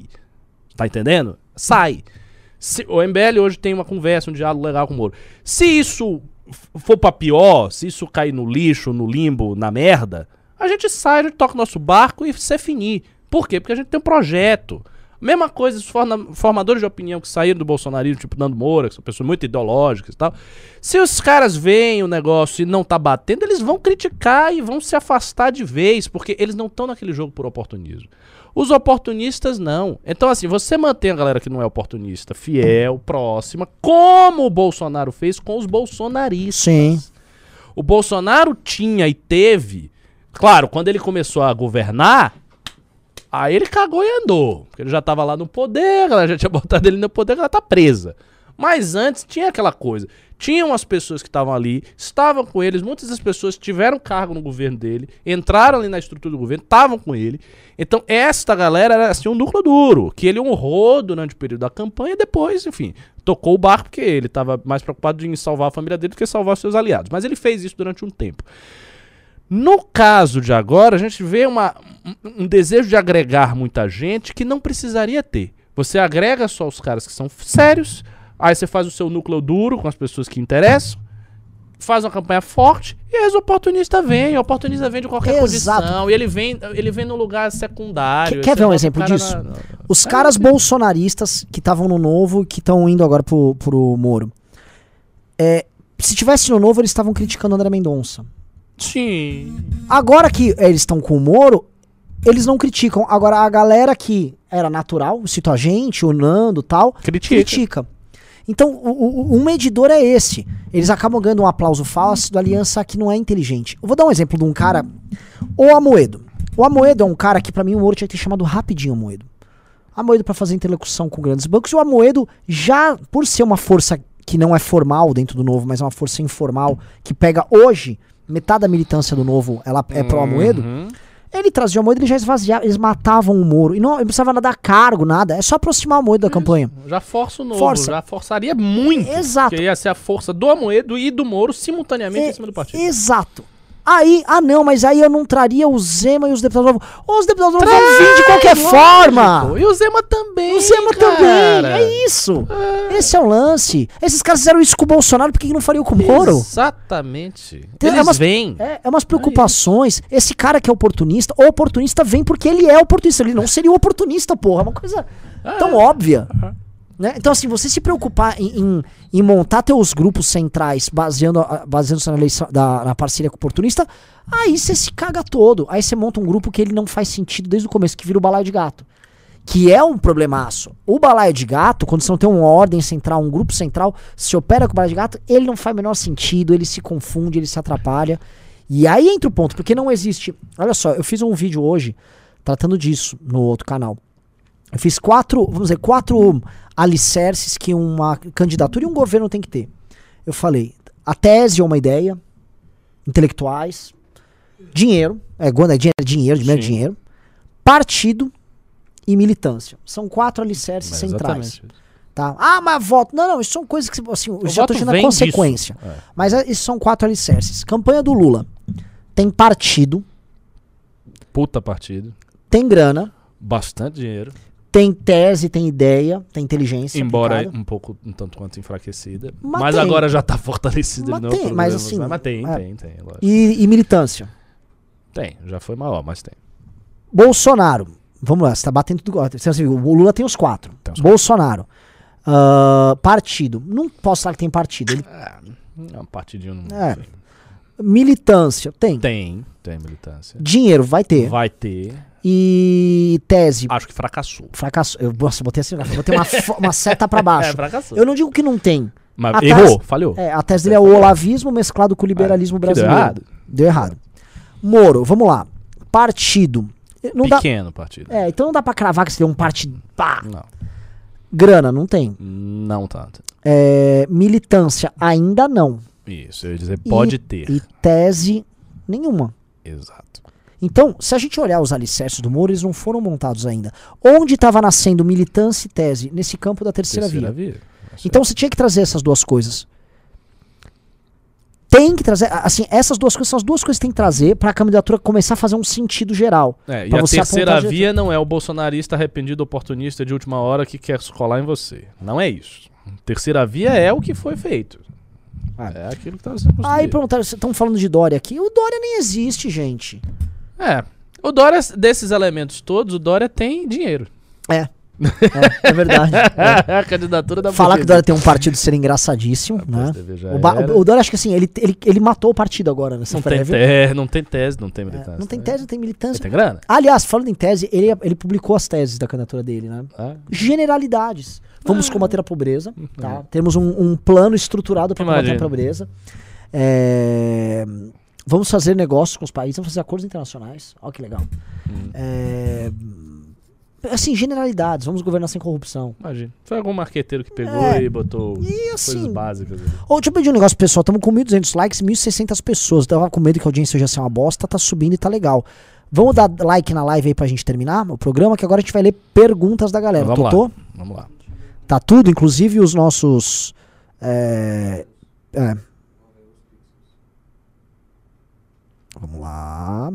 Tá entendendo? Sai. Se- o MBL hoje tem uma conversa, um diálogo legal com o Moro. Se isso for pra pior, se isso cair no lixo, no limbo, na merda, a gente sai, a gente toca nosso barco e se finir. Por quê? Porque a gente tem um projeto. Mesma coisa, os formadores de opinião que saíram do bolsonarismo, tipo Nando Moura, que são pessoas muito ideológicas e tal. Se os caras veem o negócio e não tá batendo, eles vão criticar e vão se afastar de vez, porque eles não estão naquele jogo por oportunismo. Os oportunistas não. Então, assim, você mantém a galera que não é oportunista fiel, próxima, como o Bolsonaro fez com os bolsonaristas.
Sim.
O Bolsonaro tinha e teve. Claro, quando ele começou a governar, aí ele cagou e andou. Porque ele já tava lá no poder, a galera já tinha botado ele no poder, ela tá presa. Mas antes tinha aquela coisa. Tinham as pessoas que estavam ali, estavam com eles, muitas das pessoas tiveram cargo no governo dele, entraram ali na estrutura do governo, estavam com ele. Então, esta galera era assim um núcleo duro, que ele honrou durante o período da campanha e depois, enfim, tocou o barco porque ele estava mais preocupado em salvar a família dele do que salvar seus aliados. Mas ele fez isso durante um tempo. No caso de agora, a gente vê uma, um, desejo de agregar muita gente que não precisaria ter. Você agrega só os caras que são sérios, aí você faz o seu núcleo duro com as pessoas que interessam, faz uma campanha forte e aí os oportunistas vêm. O oportunista vem de qualquer
Exato.
condição e ele vem, ele vem no lugar secundário.
Quer- ver um
o
exemplo
cara
disso?
na- na-
Os caras bolsonaristas que estavam no Novo e que estão indo agora pro, pro Moro. É, se tivesse no Novo, eles estavam criticando o André Mendonça.
Sim.
Agora que eles estão com o Moro, eles não criticam. Agora, a galera que era natural, cito a gente, o Nando e tal,
Critica.
critica. Então, o, o- medidor é esse. Eles acabam ganhando um aplauso falso da aliança que não é inteligente. Eu vou dar um exemplo de um cara, o Amoedo. O Amoedo é um cara que, pra mim, o Moro tinha que ter chamado rapidinho o Amoedo. Amoedo pra fazer interlocução com grandes bancos. E o Amoedo, já por ser uma força que não é formal dentro do Novo, mas é uma força informal, que pega hoje metade da militância do Novo, ela é pro Amoedo.
Uhum.
Ele trazia o Amoedo, ele já esvaziava, eles matavam o Moro. E não, não precisava dar cargo, nada. É só aproximar o Amoedo da campanha.
Já força o novo,
Força.
já forçaria muito.
Exato.
Porque ia ser a força do Amoedo e do Moro simultaneamente em cima do partido.
Exato. Aí, ah não, mas aí eu não traria o Zema e os deputados novos. Os deputados novos vão vir de qualquer
Lógico.
forma.
E o Zema também.
O Zema
cara.
também. É isso. Esse é o lance. Esses caras fizeram isso com o Bolsonaro, por que não fariam com o Moro?
Exatamente.
Tem- é
Eles
umas-
vêm.
É, é umas preocupações. Esse cara que é oportunista, o oportunista vem porque ele é oportunista. Ele não seria o oportunista, porra. É uma coisa tão óbvia. Né? Então, assim, você se preocupar em, em- em montar teus grupos centrais baseando, baseando-se na, eleição, da, na parceria com o oportunista, aí você se caga todo. Aí você monta um grupo que ele não faz sentido desde o começo, que vira o balaio de gato. Que é um problemaço. O balaio de gato, quando você não tem uma ordem central, um grupo central, se opera com o balaio de gato, ele não faz o menor sentido, ele se confunde, ele se atrapalha. E aí entra o ponto, porque não existe. Olha só, eu fiz um vídeo hoje tratando disso no outro canal. Eu fiz quatro, vamos dizer, quatro alicerces que uma candidatura e um governo tem que ter. Eu falei, a tese é uma ideia, intelectuais, dinheiro, é, quando é dinheiro, é dinheiro, dinheiro,
Sim.
dinheiro, partido e militância. São quatro alicerces
Mas
centrais.
exatamente.
Tá? Ah, mas voto. Não, não, isso são coisas que assim, eu
O
já tô
voto
dizendo a
vem
consequência.
É.
Mas é, isso são quatro alicerces. Campanha do Lula. Tem partido,
Puta partido.
tem grana,
Bastante dinheiro.
Tem tese, tem ideia, tem inteligência.
Embora
aplicada.
um pouco, um tanto quanto enfraquecida.
Mas
Mas, agora já tá fortalecida
Mas
de novo.
tem, mas assim,
Bolsonaro. Mas tem,
é.
tem, tem.
E, e militância.
Tem, já foi maior, mas tem.
Bolsonaro, vamos lá, você tá batendo tudo. Você, assim, o Lula tem os quatro.
Tem os
Bolsonaro. Ah, partido. Não posso falar que tem partido. Ele,
É um partidinho. Não
É.
sei.
militância. Tem.
Tem, tem militância.
Dinheiro, vai ter.
Vai ter.
E tese.
Acho que fracassou.
Fracasso. Eu nossa, botei assim, botei uma, uma seta pra baixo. [LAUGHS]
É, fracassou.
Eu não digo que não tem.
Mas
a tese-
errou, falhou.
É, a tese dele é o olavismo mesclado com o liberalismo
deu
brasileiro.
errado.
Deu errado. Moro, vamos lá. Partido. Não dá,
Pequeno partido.
é, então não dá pra cravar que você tem um partido. Pá.
Não,
Grana, não tem.
não tanto.
É, militância, ainda não.
Isso, eu ia dizer, pode
E-
ter.
E tese, nenhuma.
Exato.
Então, se a gente olhar os alicerces do Moro, eles não foram montados ainda. Onde estava nascendo militância e tese? Nesse campo da terceira,
Terceira
via.
via. Isso
Então você tinha que trazer essas duas coisas. Tem que trazer, assim, essas duas coisas são as duas coisas que tem que trazer para a candidatura começar a fazer um sentido geral.
É, e a terceira via não é o bolsonarista arrependido oportunista de última hora que quer colar em você. Não é isso. Terceira via é o que foi feito. É aquilo que tá sendo
Aí perguntaram, vocês estão falando de Dória aqui? O Dória nem existe, gente.
É. O Dória, desses elementos todos, o Dória tem dinheiro.
É. É, é verdade. É. [LAUGHS]
a candidatura da
Falar que o Dória tem um partido ser engraçadíssimo, né? O, o Dória, acho que assim, ele, ele, ele matou o partido agora, né?
Não, tem te- não tem tese, não tem
É,
militância.
não tem
né?
tese, não tem militância.
Ele tem grana?
Aliás, falando em tese, ele, ele publicou as teses da candidatura dele, né?
Ah,
Generalidades. Vamos combater a pobreza,
Uhum.
tá? Temos um, um plano estruturado para combater a pobreza. É, Vamos fazer negócios com os países, vamos fazer acordos internacionais. Olha que legal.
Hum.
É, Assim, generalidades. Vamos governar sem corrupção.
imagina. Foi algum marqueteiro que pegou
É.
e botou
E
coisas
assim,
básicas ali.
Ô, deixa eu pedir um negócio, pessoal. Estamos com 1.200 likes e 1.600 pessoas. Tava com medo que a audiência já seja uma bosta. Tá subindo e tá legal. Vamos dar like na live aí pra gente terminar o programa, que agora a gente vai ler perguntas da galera.
Vamos lá.
Totô?
Vamos lá.
Tá tudo, inclusive os nossos. É, é. Vamos lá.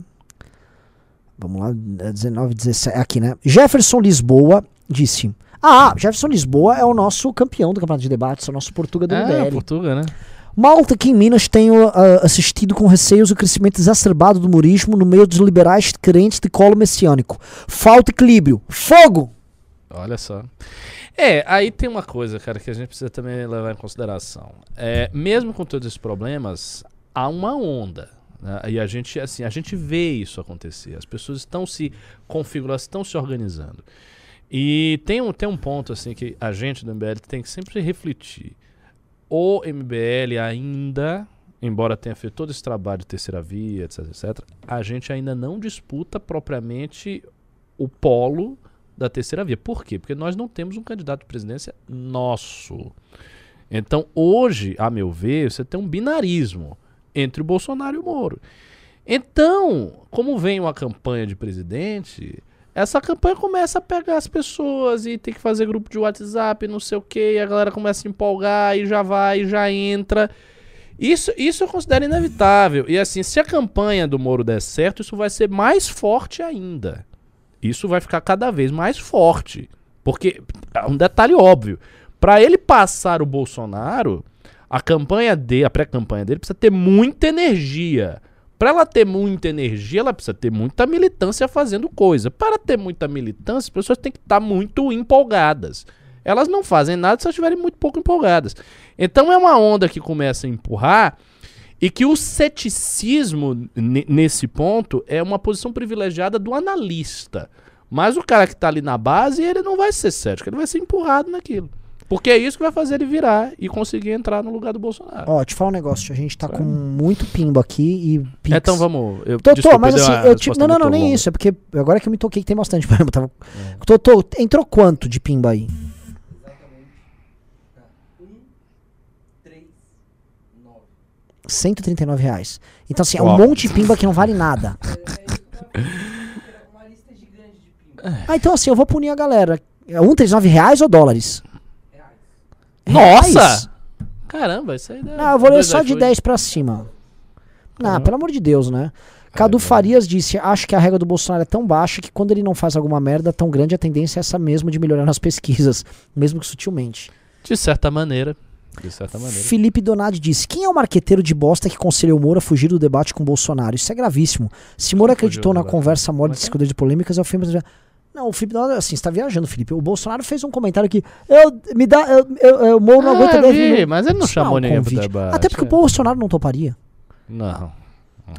Vamos lá, é 19, 17. Aqui, né? Jefferson Lisboa disse. Ah, Jefferson Lisboa é o nosso campeão do campeonato de debates, é o nosso Portuga do
É,
MBL.
Portuga, né?
Malta aqui em Minas tenho ah, assistido com receios o crescimento exacerbado do murismo no meio dos liberais crentes de colo messiânico. Falta equilíbrio. Fogo!
Olha só. É, aí tem uma coisa, cara, que a gente precisa também levar em consideração. É, mesmo com todos esses problemas, há uma onda. Né? E a gente, assim, a gente vê isso acontecer. As pessoas estão se configurando, estão se organizando. E tem um, tem um ponto, assim, que a gente do MBL tem que sempre refletir. O MBL ainda, embora tenha feito todo esse trabalho de terceira via, etc, etc, a gente ainda não disputa propriamente o polo da terceira via. Por quê? Porque nós não temos um candidato de presidência nosso. Então, hoje, a meu ver, você tem um binarismo entre o Bolsonaro e o Moro. Então, como vem uma campanha de presidente, essa campanha começa a pegar as pessoas e tem que fazer grupo de WhatsApp, não sei o que, e a galera começa a empolgar e já vai, já entra. Isso, isso eu considero inevitável. E assim, se a campanha do Moro der certo, isso vai ser mais forte ainda. Isso vai ficar cada vez mais forte. Porque, é um detalhe óbvio, para ele passar o Bolsonaro, a campanha dele, a pré-campanha dele precisa ter muita energia. Para ela ter muita energia, ela precisa ter muita militância fazendo coisa. Para ter muita militância, as pessoas têm que estar muito empolgadas. Elas não fazem nada se elas estiverem muito pouco empolgadas. Então é uma onda que começa a empurrar e que o ceticismo ne- nesse ponto é uma posição privilegiada do analista. Mas o cara que tá ali na base, ele não vai ser cético, ele vai ser empurrado naquilo. Porque é isso que vai fazer ele virar e conseguir entrar no lugar do Bolsonaro.
Ó, te falar um negócio, a gente tá com muito pimbo aqui e pix.
Então vamos. Eu,
Tô,
desculpa,
tô, mas assim, eu tipo, não, não, não, nem
longa.
isso, é porque agora que eu me toquei que tem bastante [LAUGHS] problema. Tava...
É.
Tô, tô- entrou quanto de pimba aí?
nove.
139 reais. Então, assim, é um
Uau.
monte de pimba que não vale nada.
Era uma lista gigante de pimba.
Ah, então assim, eu vou punir a galera. É 139 reais ou dólares?
Reais.
Nossa!
Reais?
Caramba, isso aí dá.
Não, eu vou ler só de
iFood.
10 pra cima. Não,
Uhum.
pelo amor de Deus, né? Cadu. Farias disse: Acho que a regra do Bolsonaro é tão baixa que quando ele não faz alguma merda tão grande, a tendência é essa mesmo de melhorar nas [LAUGHS] pesquisas, mesmo que sutilmente.
De certa maneira. De certa maneira.
Felipe Donadi disse: Quem é o marqueteiro de bosta que aconselhou Moura a fugir do debate com Bolsonaro? Isso é gravíssimo. Se Moura acreditou na conversa mole
é
de
é?
de polêmicas, é o filme. Não, o Felipe, não, assim, você tá viajando, Felipe. O Bolsonaro fez um comentário que eu, me dá, eu, eu, eu Moro não
Ah,
aguenta 10
vi,
minutos.
mas ele não chamou
é um
ninguém pro debate,
Até porque
é.
o Bolsonaro não toparia.
Não.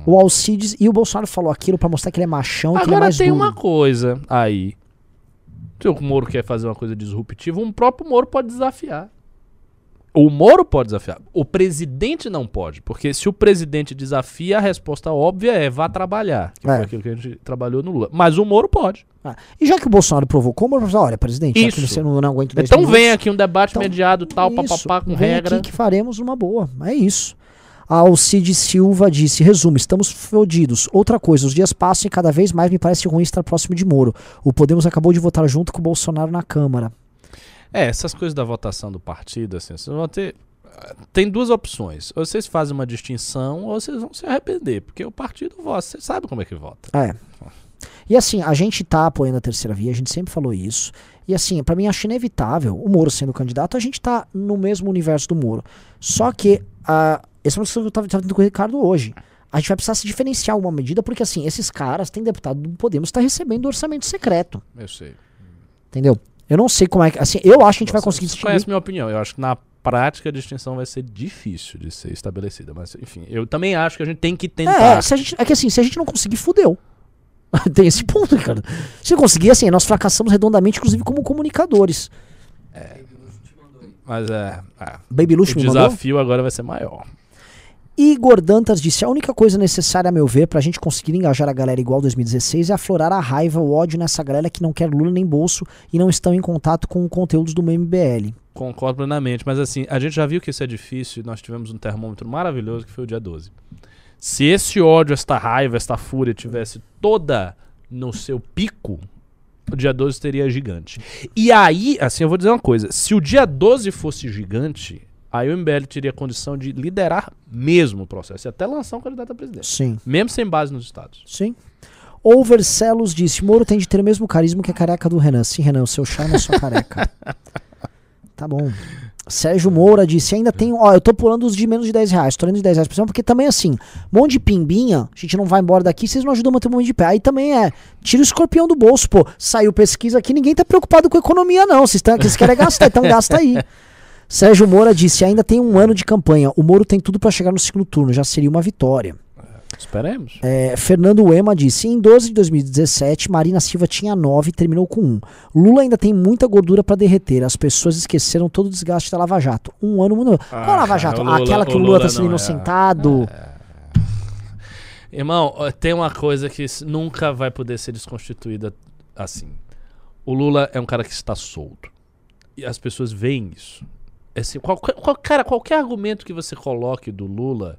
O Alcides e o Bolsonaro falou aquilo pra mostrar que ele é machão, que ele é
Agora
mais
tem
duro.
uma coisa aí. Se o Moro quer fazer uma coisa disruptiva, um próprio Moro pode desafiar. O Moro pode desafiar. O presidente não pode. Porque se o presidente desafia, a resposta óbvia é vá trabalhar. Que
É.
foi aquilo que a gente trabalhou no Lula. Mas o Moro pode.
Ah, E já que o Bolsonaro provocou, o Moro falou, olha, presidente,
Isso.
você não, não aguenta 10
Então
minutos,
vem aqui um debate
Então,
mediado, tal,
isso,
papapá, com
vem
regra.
aqui que faremos numa boa. É isso. A Alcide Silva disse: resumo, estamos fodidos. Outra coisa, os dias passam e cada vez mais me parece ruim estar próximo de Moro. O Podemos acabou de votar junto com o Bolsonaro na Câmara.
É, essas coisas da votação do partido, assim, vocês vão ter. Tem duas opções. Ou vocês fazem uma distinção, ou vocês vão se arrepender. Porque o partido vota, você sabe como é que vota.
É. E assim, a gente tá apoiando a terceira via, a gente sempre falou isso. E assim, pra mim acho inevitável, o Moro sendo candidato, a gente tá no mesmo universo do Moro. Só que, a essa é uma discussão que eu tava, tava tendo com o Ricardo hoje. A gente vai precisar se diferenciar alguma medida, porque assim, esses caras, tem deputado do Podemos, tá recebendo orçamento secreto.
Eu sei.
Entendeu? Eu não sei como é que. Assim, eu acho que a gente vai conseguir
Você
distinguir.
conhece minha opinião. Eu acho que na prática a distinção vai ser difícil de ser estabelecida. Mas, enfim, eu também acho que a gente tem que tentar.
É, se a gente, é que assim, se a gente não conseguir, fudeu. [LAUGHS] Tem esse ponto, Ricardo. Se conseguir, assim, nós fracassamos redondamente, inclusive como comunicadores.
Mas é. é.
Baby Luxo
O
me mandou.
desafio agora vai ser maior.
Igor Dantas disse: a única coisa necessária, a meu ver, pra gente conseguir engajar a galera igual 2016 é aflorar a raiva, o ódio nessa galera que não quer Lula nem bolso e não estão em contato com conteúdos do MBL.
Concordo plenamente, mas assim, a gente já viu que isso é difícil e nós tivemos um termômetro maravilhoso que foi o dia 12. Se esse ódio, esta raiva, esta fúria tivesse toda no seu pico, o dia 12 seria gigante. E aí, assim, eu vou dizer uma coisa: se o dia 12 fosse gigante, aí o MBL teria condição de liderar mesmo o processo e até lançar um candidato a presidente.
Sim,
Mesmo sem base nos estados.
sim. Overcelos disse: Moro tem de ter o mesmo carisma que a careca do Renan. Sim, Renan, o seu charme é sua careca. [LAUGHS] tá bom. Sérgio Moura disse: ainda tem. Ó, eu tô pulando os de menos de 10 reais. Tô lendo de 10 reais por cima, porque também assim, um monte de pimbinha, a gente não vai embora daqui, vocês não ajudam a manter o momento de pé. Aí também é, tira o escorpião do bolso, pô. Saiu pesquisa aqui, ninguém tá preocupado com a economia, não. Vocês, tão, vocês querem gastar, então gasta aí. [LAUGHS] Sérgio Moura disse: ainda tem um ano de campanha. O Moro tem tudo pra chegar no segundo turno, já seria uma vitória.
Esperemos.
É, Fernando Ema disse: em 12 de 2017, Marina Silva tinha 9 e terminou com 1. Lula ainda tem muita gordura pra derreter. As pessoas esqueceram todo o desgaste da Lava Jato. Um ano muito. Qual
Ah,
Lava Jato?
Lula-
Aquela que o Lula,
Lula
tá sendo
é.
inocentado.
Irmão, ó, tem uma coisa que nunca vai poder ser desconstituída assim. O Lula é um cara que está solto. E as pessoas veem isso. Assim, qualquer, qual- cara, qualquer argumento que você coloque do Lula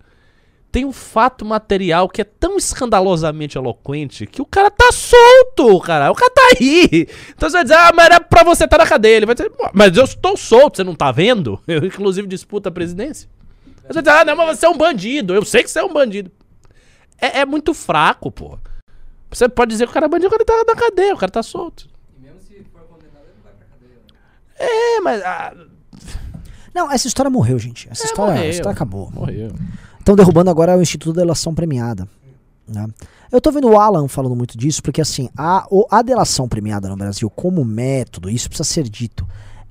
tem um fato material que é tão escandalosamente eloquente que o cara tá solto, cara. O cara tá aí. Então você vai dizer, ah, mas era pra você estar na cadeia. Ele vai dizer, "Pô, mas eu estou solto, você não tá vendo? [LAUGHS] Eu, inclusive, disputo a presidência. Você diz, ah, não, mas você é um bandido. Eu sei que você é um bandido. É, é muito fraco, pô. Você pode dizer que o cara é bandido quando ele tá na cadeia, o cara tá solto.
E mesmo se for condenado, ele não vai pra cadeia. Né?
É, mas. ah,
Não, essa história morreu, gente. Essa
É,
história,
morreu.
essa história acabou.
morreu.
Estão derrubando agora o Instituto da Delação Premiada. né? Eu tô vendo o Alan falando muito disso, porque assim, a, a delação premiada no Brasil como método, isso precisa ser dito,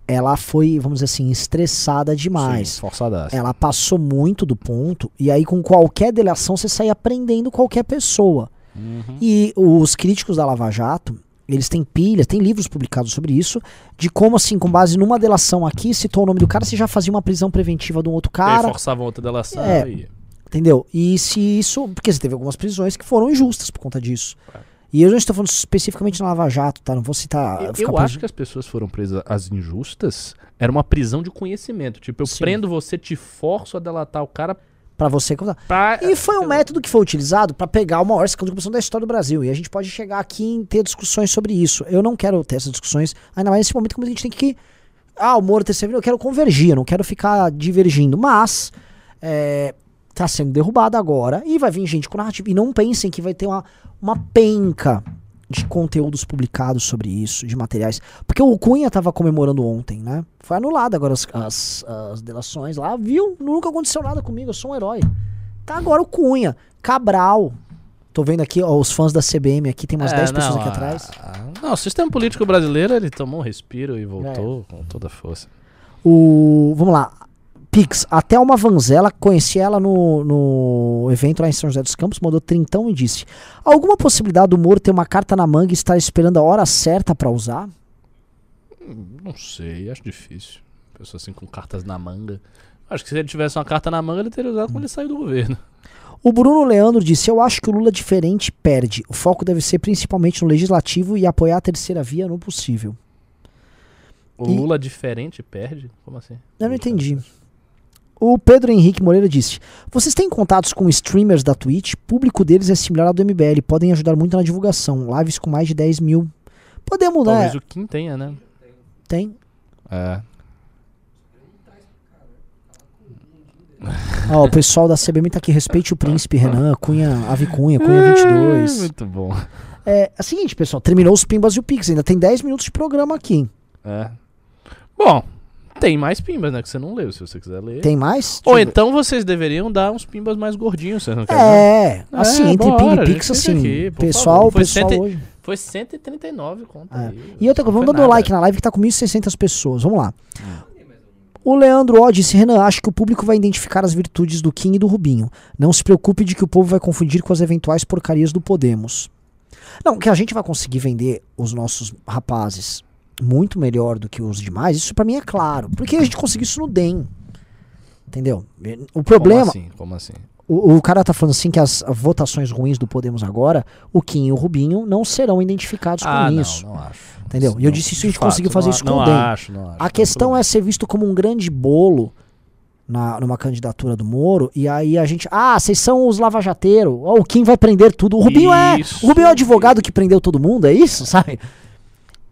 ela foi, vamos dizer assim, estressada demais.
Sim, forçadaço.
Ela passou muito do ponto, e aí com qualquer delação você sai aprendendo qualquer pessoa.
Uhum.
E os críticos da Lava Jato, eles têm pilhas, tem livros publicados sobre isso, de como assim, com base numa delação aqui, citou o nome do cara, você já fazia uma prisão preventiva de um outro cara.
forçavam outra delação
É.
e.
Entendeu? E se isso. Porque você teve algumas prisões que foram injustas por conta disso. E eu não estou falando especificamente na Lava Jato, tá? Não vou citar.
Eu, eu acho que as pessoas foram presas às injustas. Era uma prisão de conhecimento. Tipo, eu
Sim.
prendo você, te forço a delatar o cara
Pra você contar.
pra.
E foi um método que foi utilizado pra pegar o maior escândalo de corrupção da história do Brasil. E a gente pode chegar aqui e ter discussões sobre isso. Eu não quero ter essas discussões, ainda mais nesse momento que a gente tem que. Ah, o Moro ter servido, eu quero convergir, eu não quero ficar divergindo. Mas. É, tá sendo derrubado agora e vai vir gente com narrativa. E não pensem que vai ter uma, uma penca de conteúdos publicados sobre isso, de materiais. Porque o Cunha tava comemorando ontem, né? Foi anulado agora as, as, as delações lá, viu? Nunca aconteceu nada comigo, eu sou um herói. Tá agora o Cunha, Cabral. Tô vendo aqui, ó, os fãs da CBM aqui, tem umas
É,
10 pessoas aqui
a-
atrás.
a- Não, o sistema político brasileiro, ele tomou um respiro e voltou
É.
com toda a força.
O. Vamos lá. Pix, até uma Vanzela, conheci ela no, no evento lá em São José dos Campos, mandou trintão e disse: Alguma possibilidade do Moro ter uma carta na manga e estar esperando a hora certa pra usar?
Não sei, acho difícil. Pessoa assim com cartas na manga. Acho que se ele tivesse uma carta na manga, ele teria usado quando ele saiu do governo.
O Bruno Leandro disse: Eu acho que o Lula diferente perde. O foco deve ser principalmente no legislativo e apoiar a terceira via no possível.
O
E-
Lula diferente perde? Como assim?
Eu não entendi. O Pedro Henrique Moreira disse: Vocês têm contatos com streamers da Twitch? O público deles é similar ao do MBL, podem ajudar muito na divulgação. Lives com mais de 10 mil. Podemos, né?
Talvez o Kim tenha, né?
Tem.
É. [LAUGHS]
Ó, o pessoal da CBM tá aqui. Respeite o príncipe Renan, Cunha, Ave Cunha, Cunha 22.
Muito bom.
É, é o seguinte, pessoal. Terminou os Pimbas e o Pix. Ainda tem 10 minutos de programa aqui.
É. Bom, tem mais pimbas, né? Que você não leu, se você quiser ler.
Tem mais?
Ou
Deixa
então vocês deveriam dar uns pimbas mais gordinhos, vocês não querem?
É, assim,
É,
entre Ping e Pix, assim. pessoal.
Foi
pessoal
cento
hoje.
Foi 139 conta
É.
aí.
E outra coisa, vamos dando
nada.
like na live que tá com 1.600 pessoas. Vamos lá. O Leandro O disse: Renan, acho que o público vai identificar as virtudes do Kim e do Rubinho. Não se preocupe de que o povo vai confundir com as eventuais porcarias do Podemos. Não, que a gente vai conseguir vender os nossos rapazes muito melhor do que os demais, isso pra mim é claro. Porque a gente conseguiu isso no DEM. Entendeu? O problema.
Como assim? Como assim?
O, o cara tá falando assim que as votações ruins do Podemos agora, o Kim e o Rubinho não serão identificados
Ah,
com
não,
isso.
não acho.
Entendeu? E eu disse isso, a gente conseguiu fazer
não,
isso com
não
o DEM.
acho, não acho.
A questão é ser visto como um grande bolo na, numa candidatura do Moro, e aí a gente. Ah, vocês são os lavajateiros. Ó, o Kim vai prender tudo. O Rubinho é.
Isso.
O Rubinho é o advogado que prendeu todo mundo, é isso? Sabe?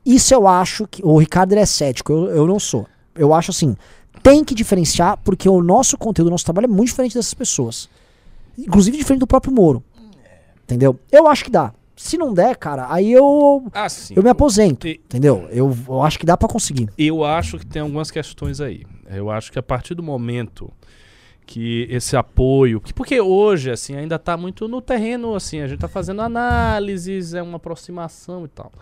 Isso eu acho que. O Ricardo é cético, eu, eu não sou. Eu acho assim. Tem que diferenciar, porque o nosso conteúdo, o nosso trabalho é muito diferente dessas pessoas. Inclusive diferente do próprio Moro. Entendeu? Eu acho que dá. Se não der, cara, aí eu.
Ah, sim.
Eu me aposento.
E-
Entendeu? Eu, eu acho que dá pra conseguir.
Eu acho que tem algumas questões aí. Eu acho que a partir do momento que esse apoio, que porque hoje assim ainda tá muito no terreno assim, a gente tá fazendo análises, é uma aproximação e tal.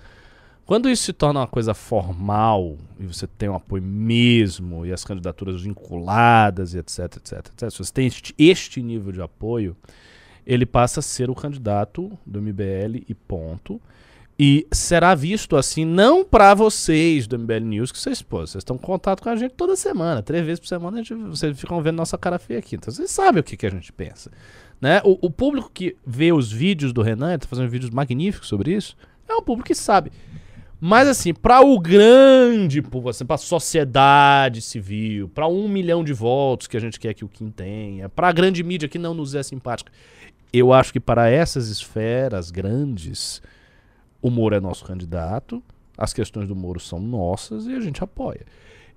Quando isso se torna uma coisa formal e você tem um apoio mesmo e as candidaturas vinculadas e etc, etc, etc, se você tem este, este nível de apoio, ele passa a ser o candidato do MBL e ponto. E será visto assim, não pra vocês do MBL News, que vocês, pô, vocês estão em contato com a gente toda semana, três vezes por semana, gente, vocês ficam vendo nossa cara feia aqui. Então vocês sabem o que, que a gente pensa. Né? O, o público que vê os vídeos do Renan, ele tá fazendo vídeos magníficos sobre isso, é um público que sabe. Mas assim, para o grande público, assim, para a sociedade civil, para um milhão de votos que a gente quer que o Kim tenha, para a grande mídia que não nos é simpática, eu acho que para essas esferas grandes, o Moro é nosso candidato, as questões do Moro são nossas e a gente apoia.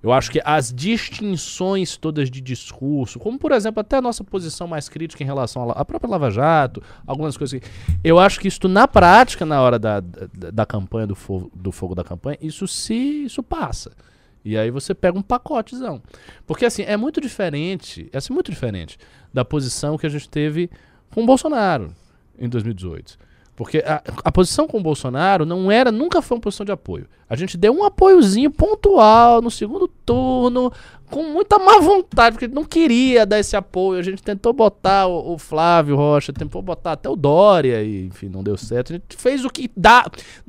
Eu acho que as distinções todas de discurso, como por exemplo até a nossa posição mais crítica em relação à própria Lava Jato, algumas coisas que. Eu acho que isso na prática, na hora da, da, da campanha, do fogo, do fogo da campanha, isso se. isso passa. E aí você pega um pacotezão. Porque assim, é muito diferente, é assim, muito diferente da posição que a gente teve com o Bolsonaro em 2018. Porque a, a posição com o Bolsonaro não era, nunca foi uma posição de apoio. A gente deu um apoiozinho pontual no segundo turno, com muita má vontade, porque não queria dar esse apoio. A gente tentou botar o, o Flávio Rocha, tentou botar até o Dória, e enfim, não deu certo. A gente fez o que dá.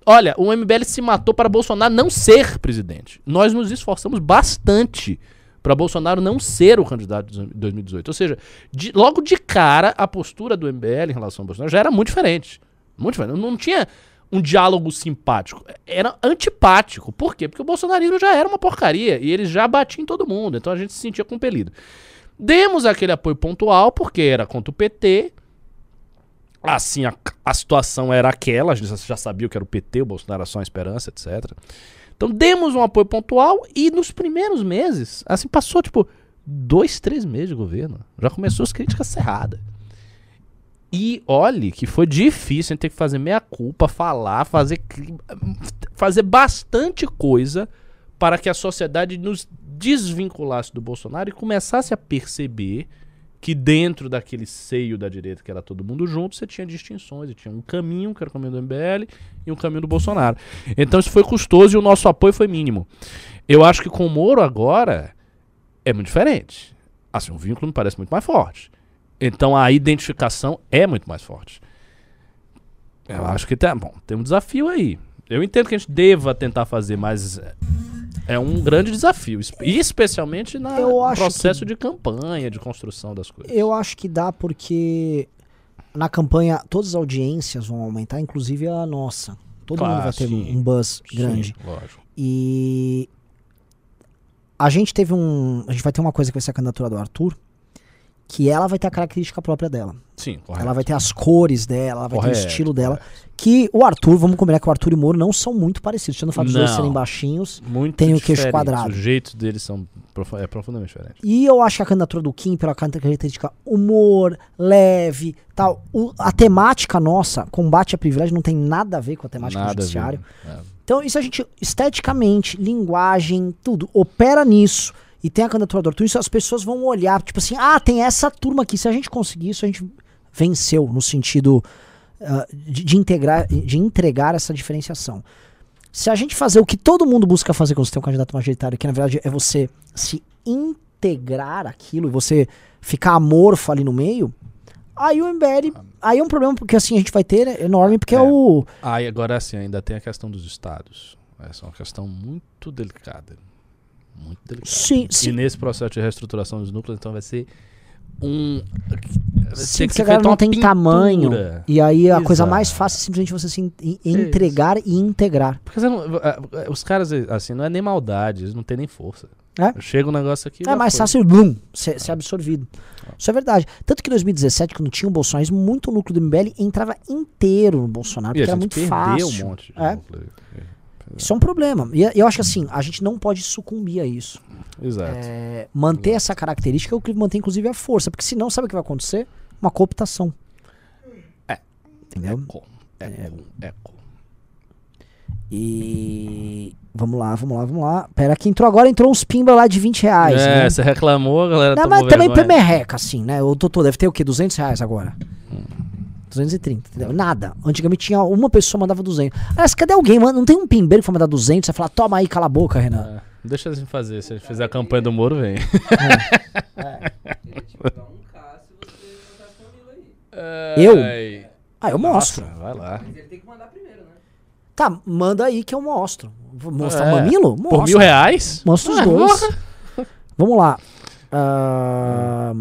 Olha, o MBL se matou para Bolsonaro não ser presidente. Nós nos esforçamos bastante para Bolsonaro não ser o candidato de 2018. Ou seja, de- logo de cara, a postura do MBL em relação ao Bolsonaro já era muito diferente. Muito diferente. Não tinha um diálogo simpático. Era antipático. Por quê? Porque o bolsonarismo já era uma porcaria e ele já batia em todo mundo. Então a gente se sentia compelido. Demos aquele apoio pontual porque era contra o PT. Assim, a, a situação era aquela, a gente já sabia que era o PT, o Bolsonaro era só uma esperança, etc. Então demos um apoio pontual e nos primeiros meses, assim, passou tipo dois, três meses de governo. Já começou as críticas cerradas. E olhe que foi difícil a gente ter que fazer meia culpa, falar, fazer, fazer bastante coisa para que a sociedade nos desvinculasse do Bolsonaro e começasse a perceber que dentro daquele seio da direita, que era todo mundo junto, você tinha distinções. E tinha um caminho, que era o caminho do MBL, e um caminho do Bolsonaro. Então isso foi custoso e o nosso apoio foi mínimo. Eu acho que com o Moro agora é muito diferente. Assim, o vínculo me parece muito mais forte. Então a identificação é muito mais forte. Eu acho que tem, bom, tem um desafio aí. Eu entendo que a gente deva tentar fazer, mas é- um grande desafio, espe- especialmente na-
Eu
no
acho
processo de campanha, de construção das coisas.
Eu acho que dá porque na campanha todas as audiências vão aumentar, inclusive a nossa. Todo
Claro,
mundo vai ter
sim.
um buzz
Sim,
grande.
lógico.
E a gente teve um. A gente vai ter uma coisa que vai ser a candidatura do Arthur, que ela vai ter a característica própria dela.
Sim, correto.
Ela vai ter as cores dela, ela vai ter o
Correto,
estilo dela.
correto.
Que o Arthur, vamos combinar que o Arthur e o Moro não são muito parecidos. Tirando o fato dos dois
Não.
serem baixinhos.
Muito
tem o queixo quadrado.
Os jeitos deles são profu- é profundamente diferentes.
E eu acho que a candidatura do Kim, pela característica humor, leve, tal. o- a temática nossa, combate a privilégio, não tem nada a ver com a temática
Nada
do judiciário.
É.
Então, isso a gente, esteticamente, linguagem, tudo, opera nisso. E tem a candidatura do Arthur, isso as pessoas vão olhar, tipo assim, ah, tem essa turma aqui. Se a gente conseguir isso, a gente venceu no sentido ah, de, de integrar, de entregar essa diferenciação. Se a gente fazer o que todo mundo busca fazer quando você tem um candidato majoritário, que na verdade é você se integrar aquilo e você ficar amorfo ali no meio, aí o MBL. Aí é um problema porque assim a gente vai ter enorme, porque é,
É.
o.
Ah, e agora assim, ainda tem a questão dos estados. Essa é uma questão muito delicada. Muito delicada.
Sim,
E
sim.
nesse processo de reestruturação dos núcleos, então vai ser um. vai
Sim,
que
porque a galera não tem
pintura.
tamanho. E aí a coisa
Exato.
mais fácil é simplesmente você se in- entregar e integrar.
Porque você não- os caras, assim, não é nem maldade, eles não têm nem força.
É?
Chega um negócio aqui.
É mais fácil, blum, ser, ser absorvido. Isso é verdade. Tanto que em 2017, quando tinha o bolsonarismo, muito núcleo do MBL entrava inteiro no Bolsonaro,
E
porque era muito fácil.
um monte de
É.
núcleo.
Isso é um problema. E eu acho que assim, a gente não pode sucumbir a isso.
Exato.
É, manter essa característica é o que mantém, inclusive, a força. Porque senão, sabe o que vai acontecer? Uma cooptação.
É.
Entendeu?
Eco. Eco. Eco.
E. Vamos lá, vamos lá, vamos lá. Pera, que entrou agora, entrou uns pimba lá de 20 reais.
é,
né?
você reclamou, galera
Não, mas também
vergonha.
merreca, assim, né? O doutor deve ter o quê? 200 reais agora? 230, entendeu? Nada. Antigamente tinha uma pessoa mandava 200. Aliás, cadê alguém? mano? Não tem um pimbeiro que vai mandar 200? Você fala, toma aí, cala a boca, Renan.
É, Deixa a gente fazer. Se a gente fizer a campanha do Moro, vem. [LAUGHS]
Botasse mamilo aí.
Eu?
Ai.
Ah, eu mostro.
Nossa, vai lá.
Mas ele tem que mandar primeiro, né?
Tá, manda aí que eu mostro. Vou mostrar
É.
o mamilo? Mostro.
Por mil reais?
Mostra os
Ah,
dois.
porra.
Vamos lá. Ah,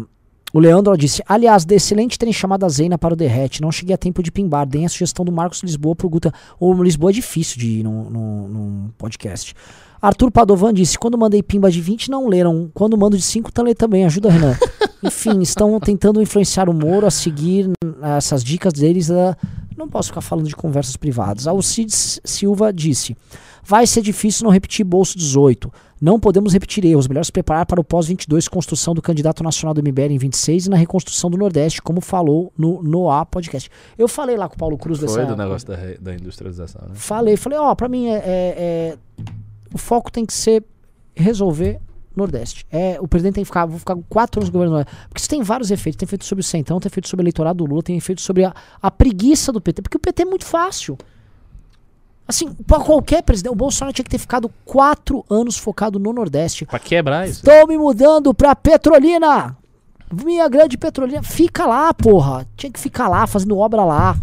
o Leandro disse: Aliás, de excelente terem chamado a Zena para o Derrete. Não cheguei a tempo de pimbar. Deem a sugestão do Marcos Lisboa pro Guta. O Lisboa é difícil de ir num, num- num podcast. Arthur Padovan disse: Quando mandei pimba de 20, não leram. Quando mando de 5, tá lê também. Ajuda, Renan. [LAUGHS] Enfim, estão tentando influenciar o Moro a seguir hum, essas dicas deles. ah, não posso ficar falando de conversas privadas. Alcides Silva disse: Vai ser difícil não repetir bolso 18. Não podemos repetir erros. Melhor se preparar para o pós-22, construção do candidato nacional do MBL em 26 e na reconstrução do Nordeste, como falou no Noah Podcast. Eu falei lá com o Paulo Cruz
Foi
dessa.
do negócio da, da industrialização, né?
Falei, falei, ó, pra mim é, é- é- o foco tem que ser resolver Nordeste. É, o presidente tem que ficar, vou ficar quatro anos governando. Porque isso tem vários efeitos. Tem efeito sobre o Centrão, tem efeito sobre o eleitorado do Lula, tem efeito sobre a, a preguiça do PT. Porque o PT é muito fácil. Assim, pra qualquer presidente, o Bolsonaro tinha que ter ficado quatro anos focado no Nordeste.
Pra quebrar isso.
Estou me mudando pra Petrolina. Minha grande Petrolina. Fica lá, porra. Tinha que ficar lá, fazendo obra lá.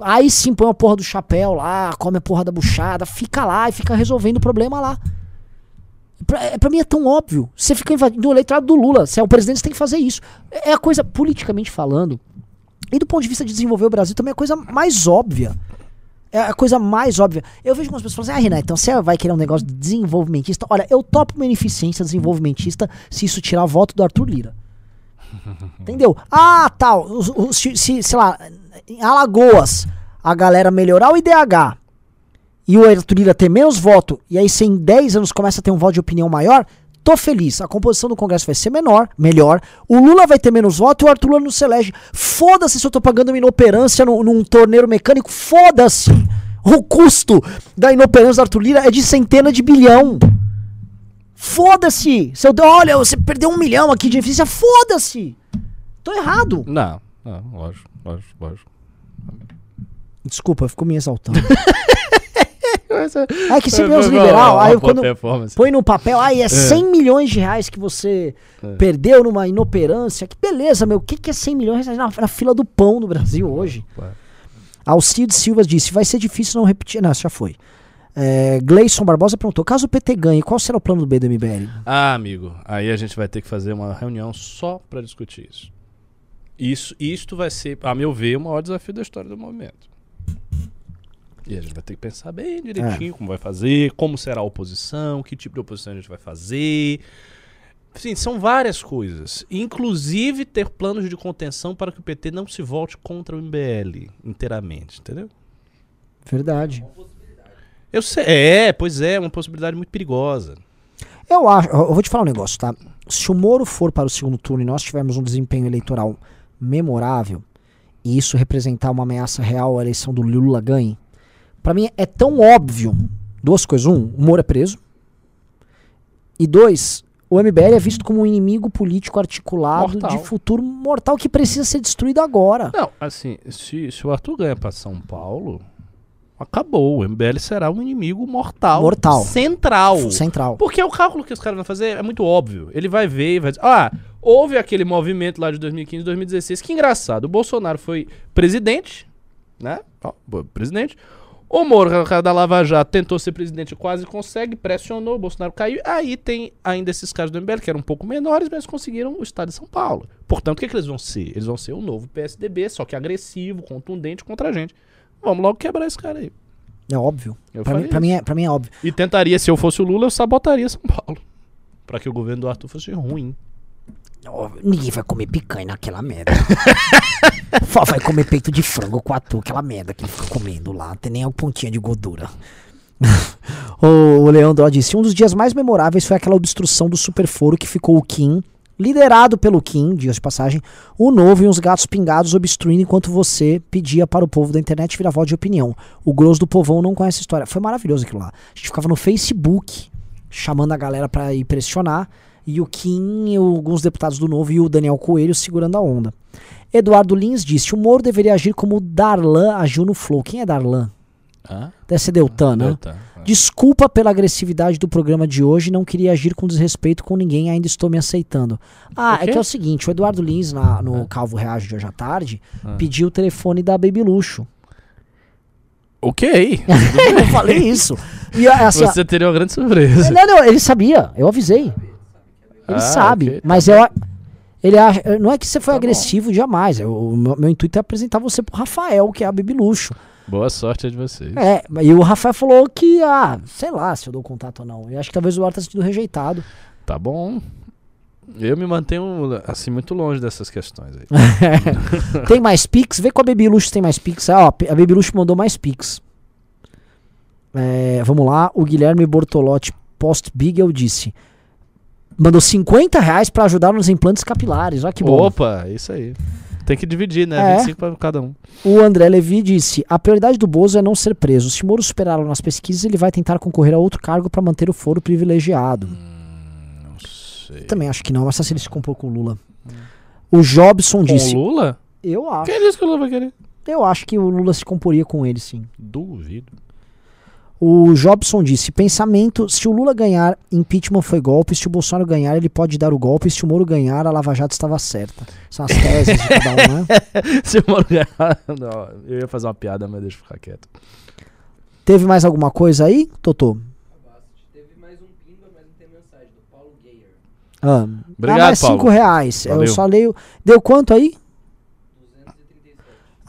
Aí sim, põe a porra do chapéu lá, come a porra da buchada, fica lá e fica resolvendo o problema lá. Pra, é, pra mim é tão óbvio. Você fica invadindo o eleitorado do Lula. Você é o presidente, você tem que fazer isso. É a coisa, politicamente falando, e do ponto de vista de desenvolver o Brasil, também é a coisa mais óbvia. É a coisa mais óbvia. Eu vejo algumas pessoas falando assim, ah, Renan, então você vai querer um negócio de desenvolvimentista. Olha, eu topo uma ineficiência desenvolvimentista se isso tirar voto do Arthur Lira. [LAUGHS] Entendeu? Ah, tal. se, se, sei lá, em Alagoas, a galera melhorar o IDH e o Arthur Lira ter menos voto, e aí você em 10 anos começa a ter um voto de opinião maior, tô feliz. A composição do Congresso vai ser menor, melhor. O Lula vai ter menos voto e o Arthur Lula não se elege. Foda-se se eu tô pagando uma inoperância num, num torneiro mecânico. Foda-se! O custo da inoperância do Arthur Lira é de centena de bilhão. Foda-se! Seu Deus, olha, você perdeu um milhão aqui de eficiência, foda-se! Tô errado.
Não, não, lógico, lógico, lógico.
Desculpa, ficou me exaltando. [LAUGHS] Aí que você vê os liberal, aí quando põe no papel, aí é 100 milhões de reais que você
É.
perdeu numa inoperância. Que beleza, meu. O que, que é 100 milhões de reais na, na fila do pão no Brasil hoje?
Ué.
Alcide Silva disse: vai ser difícil não repetir. Não, isso já foi. É, Gleison Barbosa perguntou: caso o PT ganhe, qual será o plano do B do MBL?
Ah, amigo, aí a gente vai ter que fazer uma reunião só pra discutir isso. Isso, isto vai ser, a meu ver, o maior desafio da história do movimento. E a gente vai ter que pensar bem direitinho como vai fazer, como será a oposição, que tipo de oposição a gente vai fazer. Sim, são várias coisas. Inclusive ter planos de contenção para que o PT não se volte contra o MBL inteiramente, entendeu?
Verdade.
Eu sei, é, pois é, uma possibilidade muito perigosa.
Eu acho, eu vou te falar um negócio, tá? Se o Moro for para o segundo turno e nós tivermos um desempenho eleitoral memorável, e isso representar uma ameaça real à eleição do Lula ganhe, pra mim é tão óbvio duas coisas. Um, o Moro é preso. E dois, o MBL é visto como um inimigo político articulado
Mortal.
de futuro mortal que precisa ser destruído agora.
Não, assim, se, se o Arthur ganha pra São Paulo, acabou. O MBL será um inimigo mortal.
Mortal.
Central.
Central.
Porque o cálculo que os caras vão fazer é muito óbvio. Ele vai ver e vai dizer: Ah, houve aquele movimento lá de 2015, 2016. Que engraçado. O Bolsonaro foi presidente, né? Ó, presidente. O Moro, da Lava Jato, tentou ser presidente, quase consegue, pressionou, o Bolsonaro caiu. Aí tem ainda esses caras do MBL, que eram um pouco menores, mas conseguiram o estado de São Paulo. Portanto, o que, que eles vão ser? Eles vão ser o novo PSDB, só que agressivo, contundente contra a gente. Vamos logo quebrar esse cara aí.
É óbvio.
Eu
Pra mim, pra, mim é, pra mim é óbvio.
E tentaria, se eu fosse o Lula, eu sabotaria São Paulo. Pra que o governo do Arthur fosse ruim.
Ó, Ninguém vai comer picanha naquela merda. [LAUGHS] Só vai comer peito de frango com atu, aquela merda que ele fica comendo lá. Não tem nem a pontinha de gordura. [LAUGHS] o, Leandro disse: Um dos dias mais memoráveis foi aquela obstrução do superforo que ficou o Kim, liderado pelo Kim, dias de passagem, o novo e uns gatos pingados obstruindo enquanto você pedia para o povo da internet virar voz de opinião. O grosso do povão não conhece a história. Foi maravilhoso aquilo lá. A gente ficava no Facebook chamando a galera pra ir pressionar. E o Kim, e alguns deputados do Novo e o Daniel Coelho segurando a onda. Eduardo Lins disse: o Moro deveria agir como o Darlan agiu no Flow. Quem é Darlan?
Hã?
Deve ser Deltan, né?
Deltan.
Desculpa pela agressividade do programa de hoje, não queria agir com desrespeito com ninguém, ainda estou me aceitando. Ah, é que é o seguinte, o Eduardo Lins, na- no Calvo Reage de hoje à tarde, pediu o telefone da Baby Luxo.
Ok. [LAUGHS]
eu falei isso. E assim,
Você teria uma grande surpresa.
Não, não, ele sabia, eu avisei. Ele
Ah,
sabe,
ok, tá
mas eu, ele acha, não é que você foi
Tá
agressivo jamais. eu- o meu, meu intuito é apresentar você pro Rafael, que é a Baby Luxo.
Boa sorte a de vocês.
É, e o Rafael falou que, ah, sei lá se eu dou contato ou não. Eu acho que talvez o Eduardo tenha sido rejeitado.
Tá bom. Eu me mantenho, assim, muito longe dessas questões aí. [LAUGHS]
tem mais Pix? Vê com a Baby Luxo tem mais Pix. Ah, ó, a Baby Luxo mandou mais Pix. É, vamos lá, o Guilherme Bortolotti Post Bigel disse. Mandou 50 reais pra ajudar nos implantes capilares. Olha que bom.
Opa, isso aí. Tem que dividir, né?
É.
25 pra cada um.
O André Levi disse: a prioridade do Bozo é não ser preso. Se Moro superá-lo nas pesquisas, ele vai tentar concorrer a outro cargo para manter o foro privilegiado.
Não sei.
Também acho que não, mas só se ele se compor com o Lula. O Jobson
Com
disse:
o Lula?
Eu acho.
Quem disse que o Lula vai querer?
Eu acho que o Lula se comporia com ele, sim.
Duvido.
O Jobson disse: pensamento, se o Lula ganhar, impeachment foi golpe, se o Bolsonaro ganhar, ele pode dar o golpe, se o Moro ganhar, a Lava Jato estava certa. São as teses de cada um, né? [LAUGHS]
Se o Moro ganhar... Não, eu ia fazer uma piada, mas deixa eu ficar quieto.
Teve mais alguma coisa aí, Totô?
Abaixo. Teve mais um pimba, mas não tem mensagem. Do Paulo Geyer.
Ah,
Obrigado,
ah, mais
Paulo.
5 reais. Eu
Valeu.
só leio. Deu quanto aí?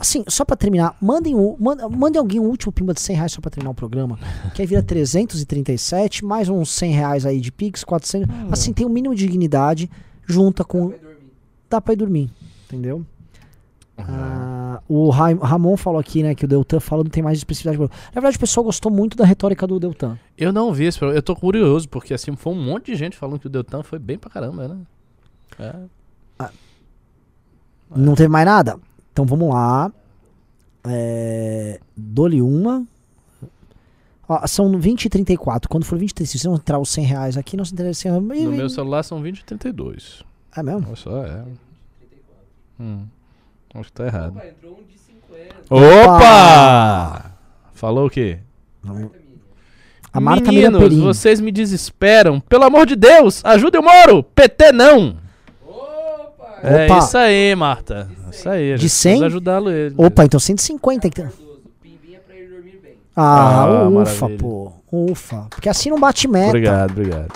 237.
Assim, só pra terminar, mandem, um, manda- mandem alguém um último pimba de 100 reais só pra terminar o programa. que aí vira 337, mais uns 100 reais aí de Pix, 400. Assim, tem um mínimo de dignidade, junta com. Dá pra ir dormir, entendeu? Ah, o Ra- Ramon falou aqui, né, que o Deltan falou não tem mais expressividade. Na verdade, o pessoal gostou muito da retórica do Deltan.
Eu não vi esse programa. Eu tô curioso, porque assim, foi um monte de gente falando que o Deltan foi bem pra caramba, né? É.
Não teve mais nada? Então vamos lá. É, Dole uma. Ó, são 20 e 34. Quando for 20 e 35, se não entrar os 100 reais aqui, não se entrar os 100 reais.
No meu celular são 20 e 32.
É mesmo?
Olha só, é. Hum. Acho que tá errado.
Opa, entrou um de 50.
Opa! Falou o quê?
A Marta
Meninos, vocês me desesperam. Pelo amor de Deus, ajuda o Moro. PT não. É
Opa.
isso aí, Marta. Isso aí.
De
gente
100?
precisa ajudá-lo ele.
Opa, então 150. Então. Ah,
Ah,
ufa,
maravilha.
pô. Ufa. Porque assim não bate meta.
Obrigado, obrigado.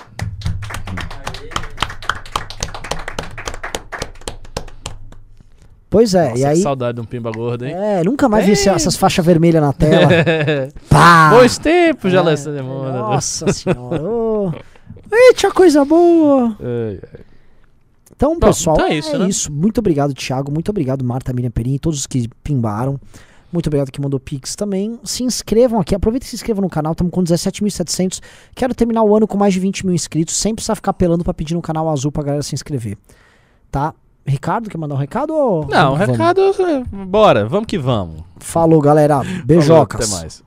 Pois é,
Nossa,
e
que
aí.
saudade de um pimba gordo, hein?
É, nunca mais vi esse-
Tem.
essas faixas vermelhas na tela. [LAUGHS] Pá!
Bons tempos, já
É,
Alessandro Demônio.
Nossa senhora. ô. Eita, coisa boa.
Ai, ai.
Então,
Bom,
pessoal,
então é
é
isso,
isso,
né?
Muito obrigado, Thiago. Muito obrigado, Marta Miriam Perim, todos os que pimbaram. Muito obrigado que mandou Pix também. Se inscrevam aqui, aproveitem e se inscrevam no canal. Estamos com 17.700. Quero terminar o ano com mais de 20 mil inscritos, sem precisar ficar apelando pra pedir no canal azul pra galera se inscrever. Tá? Ricardo, quer mandar um recado? Ou
Não, o
vamos vamos?
recado. é, Bora, vamos que vamos.
Falou, galera.
Falou,
Beijocas.
Até mais.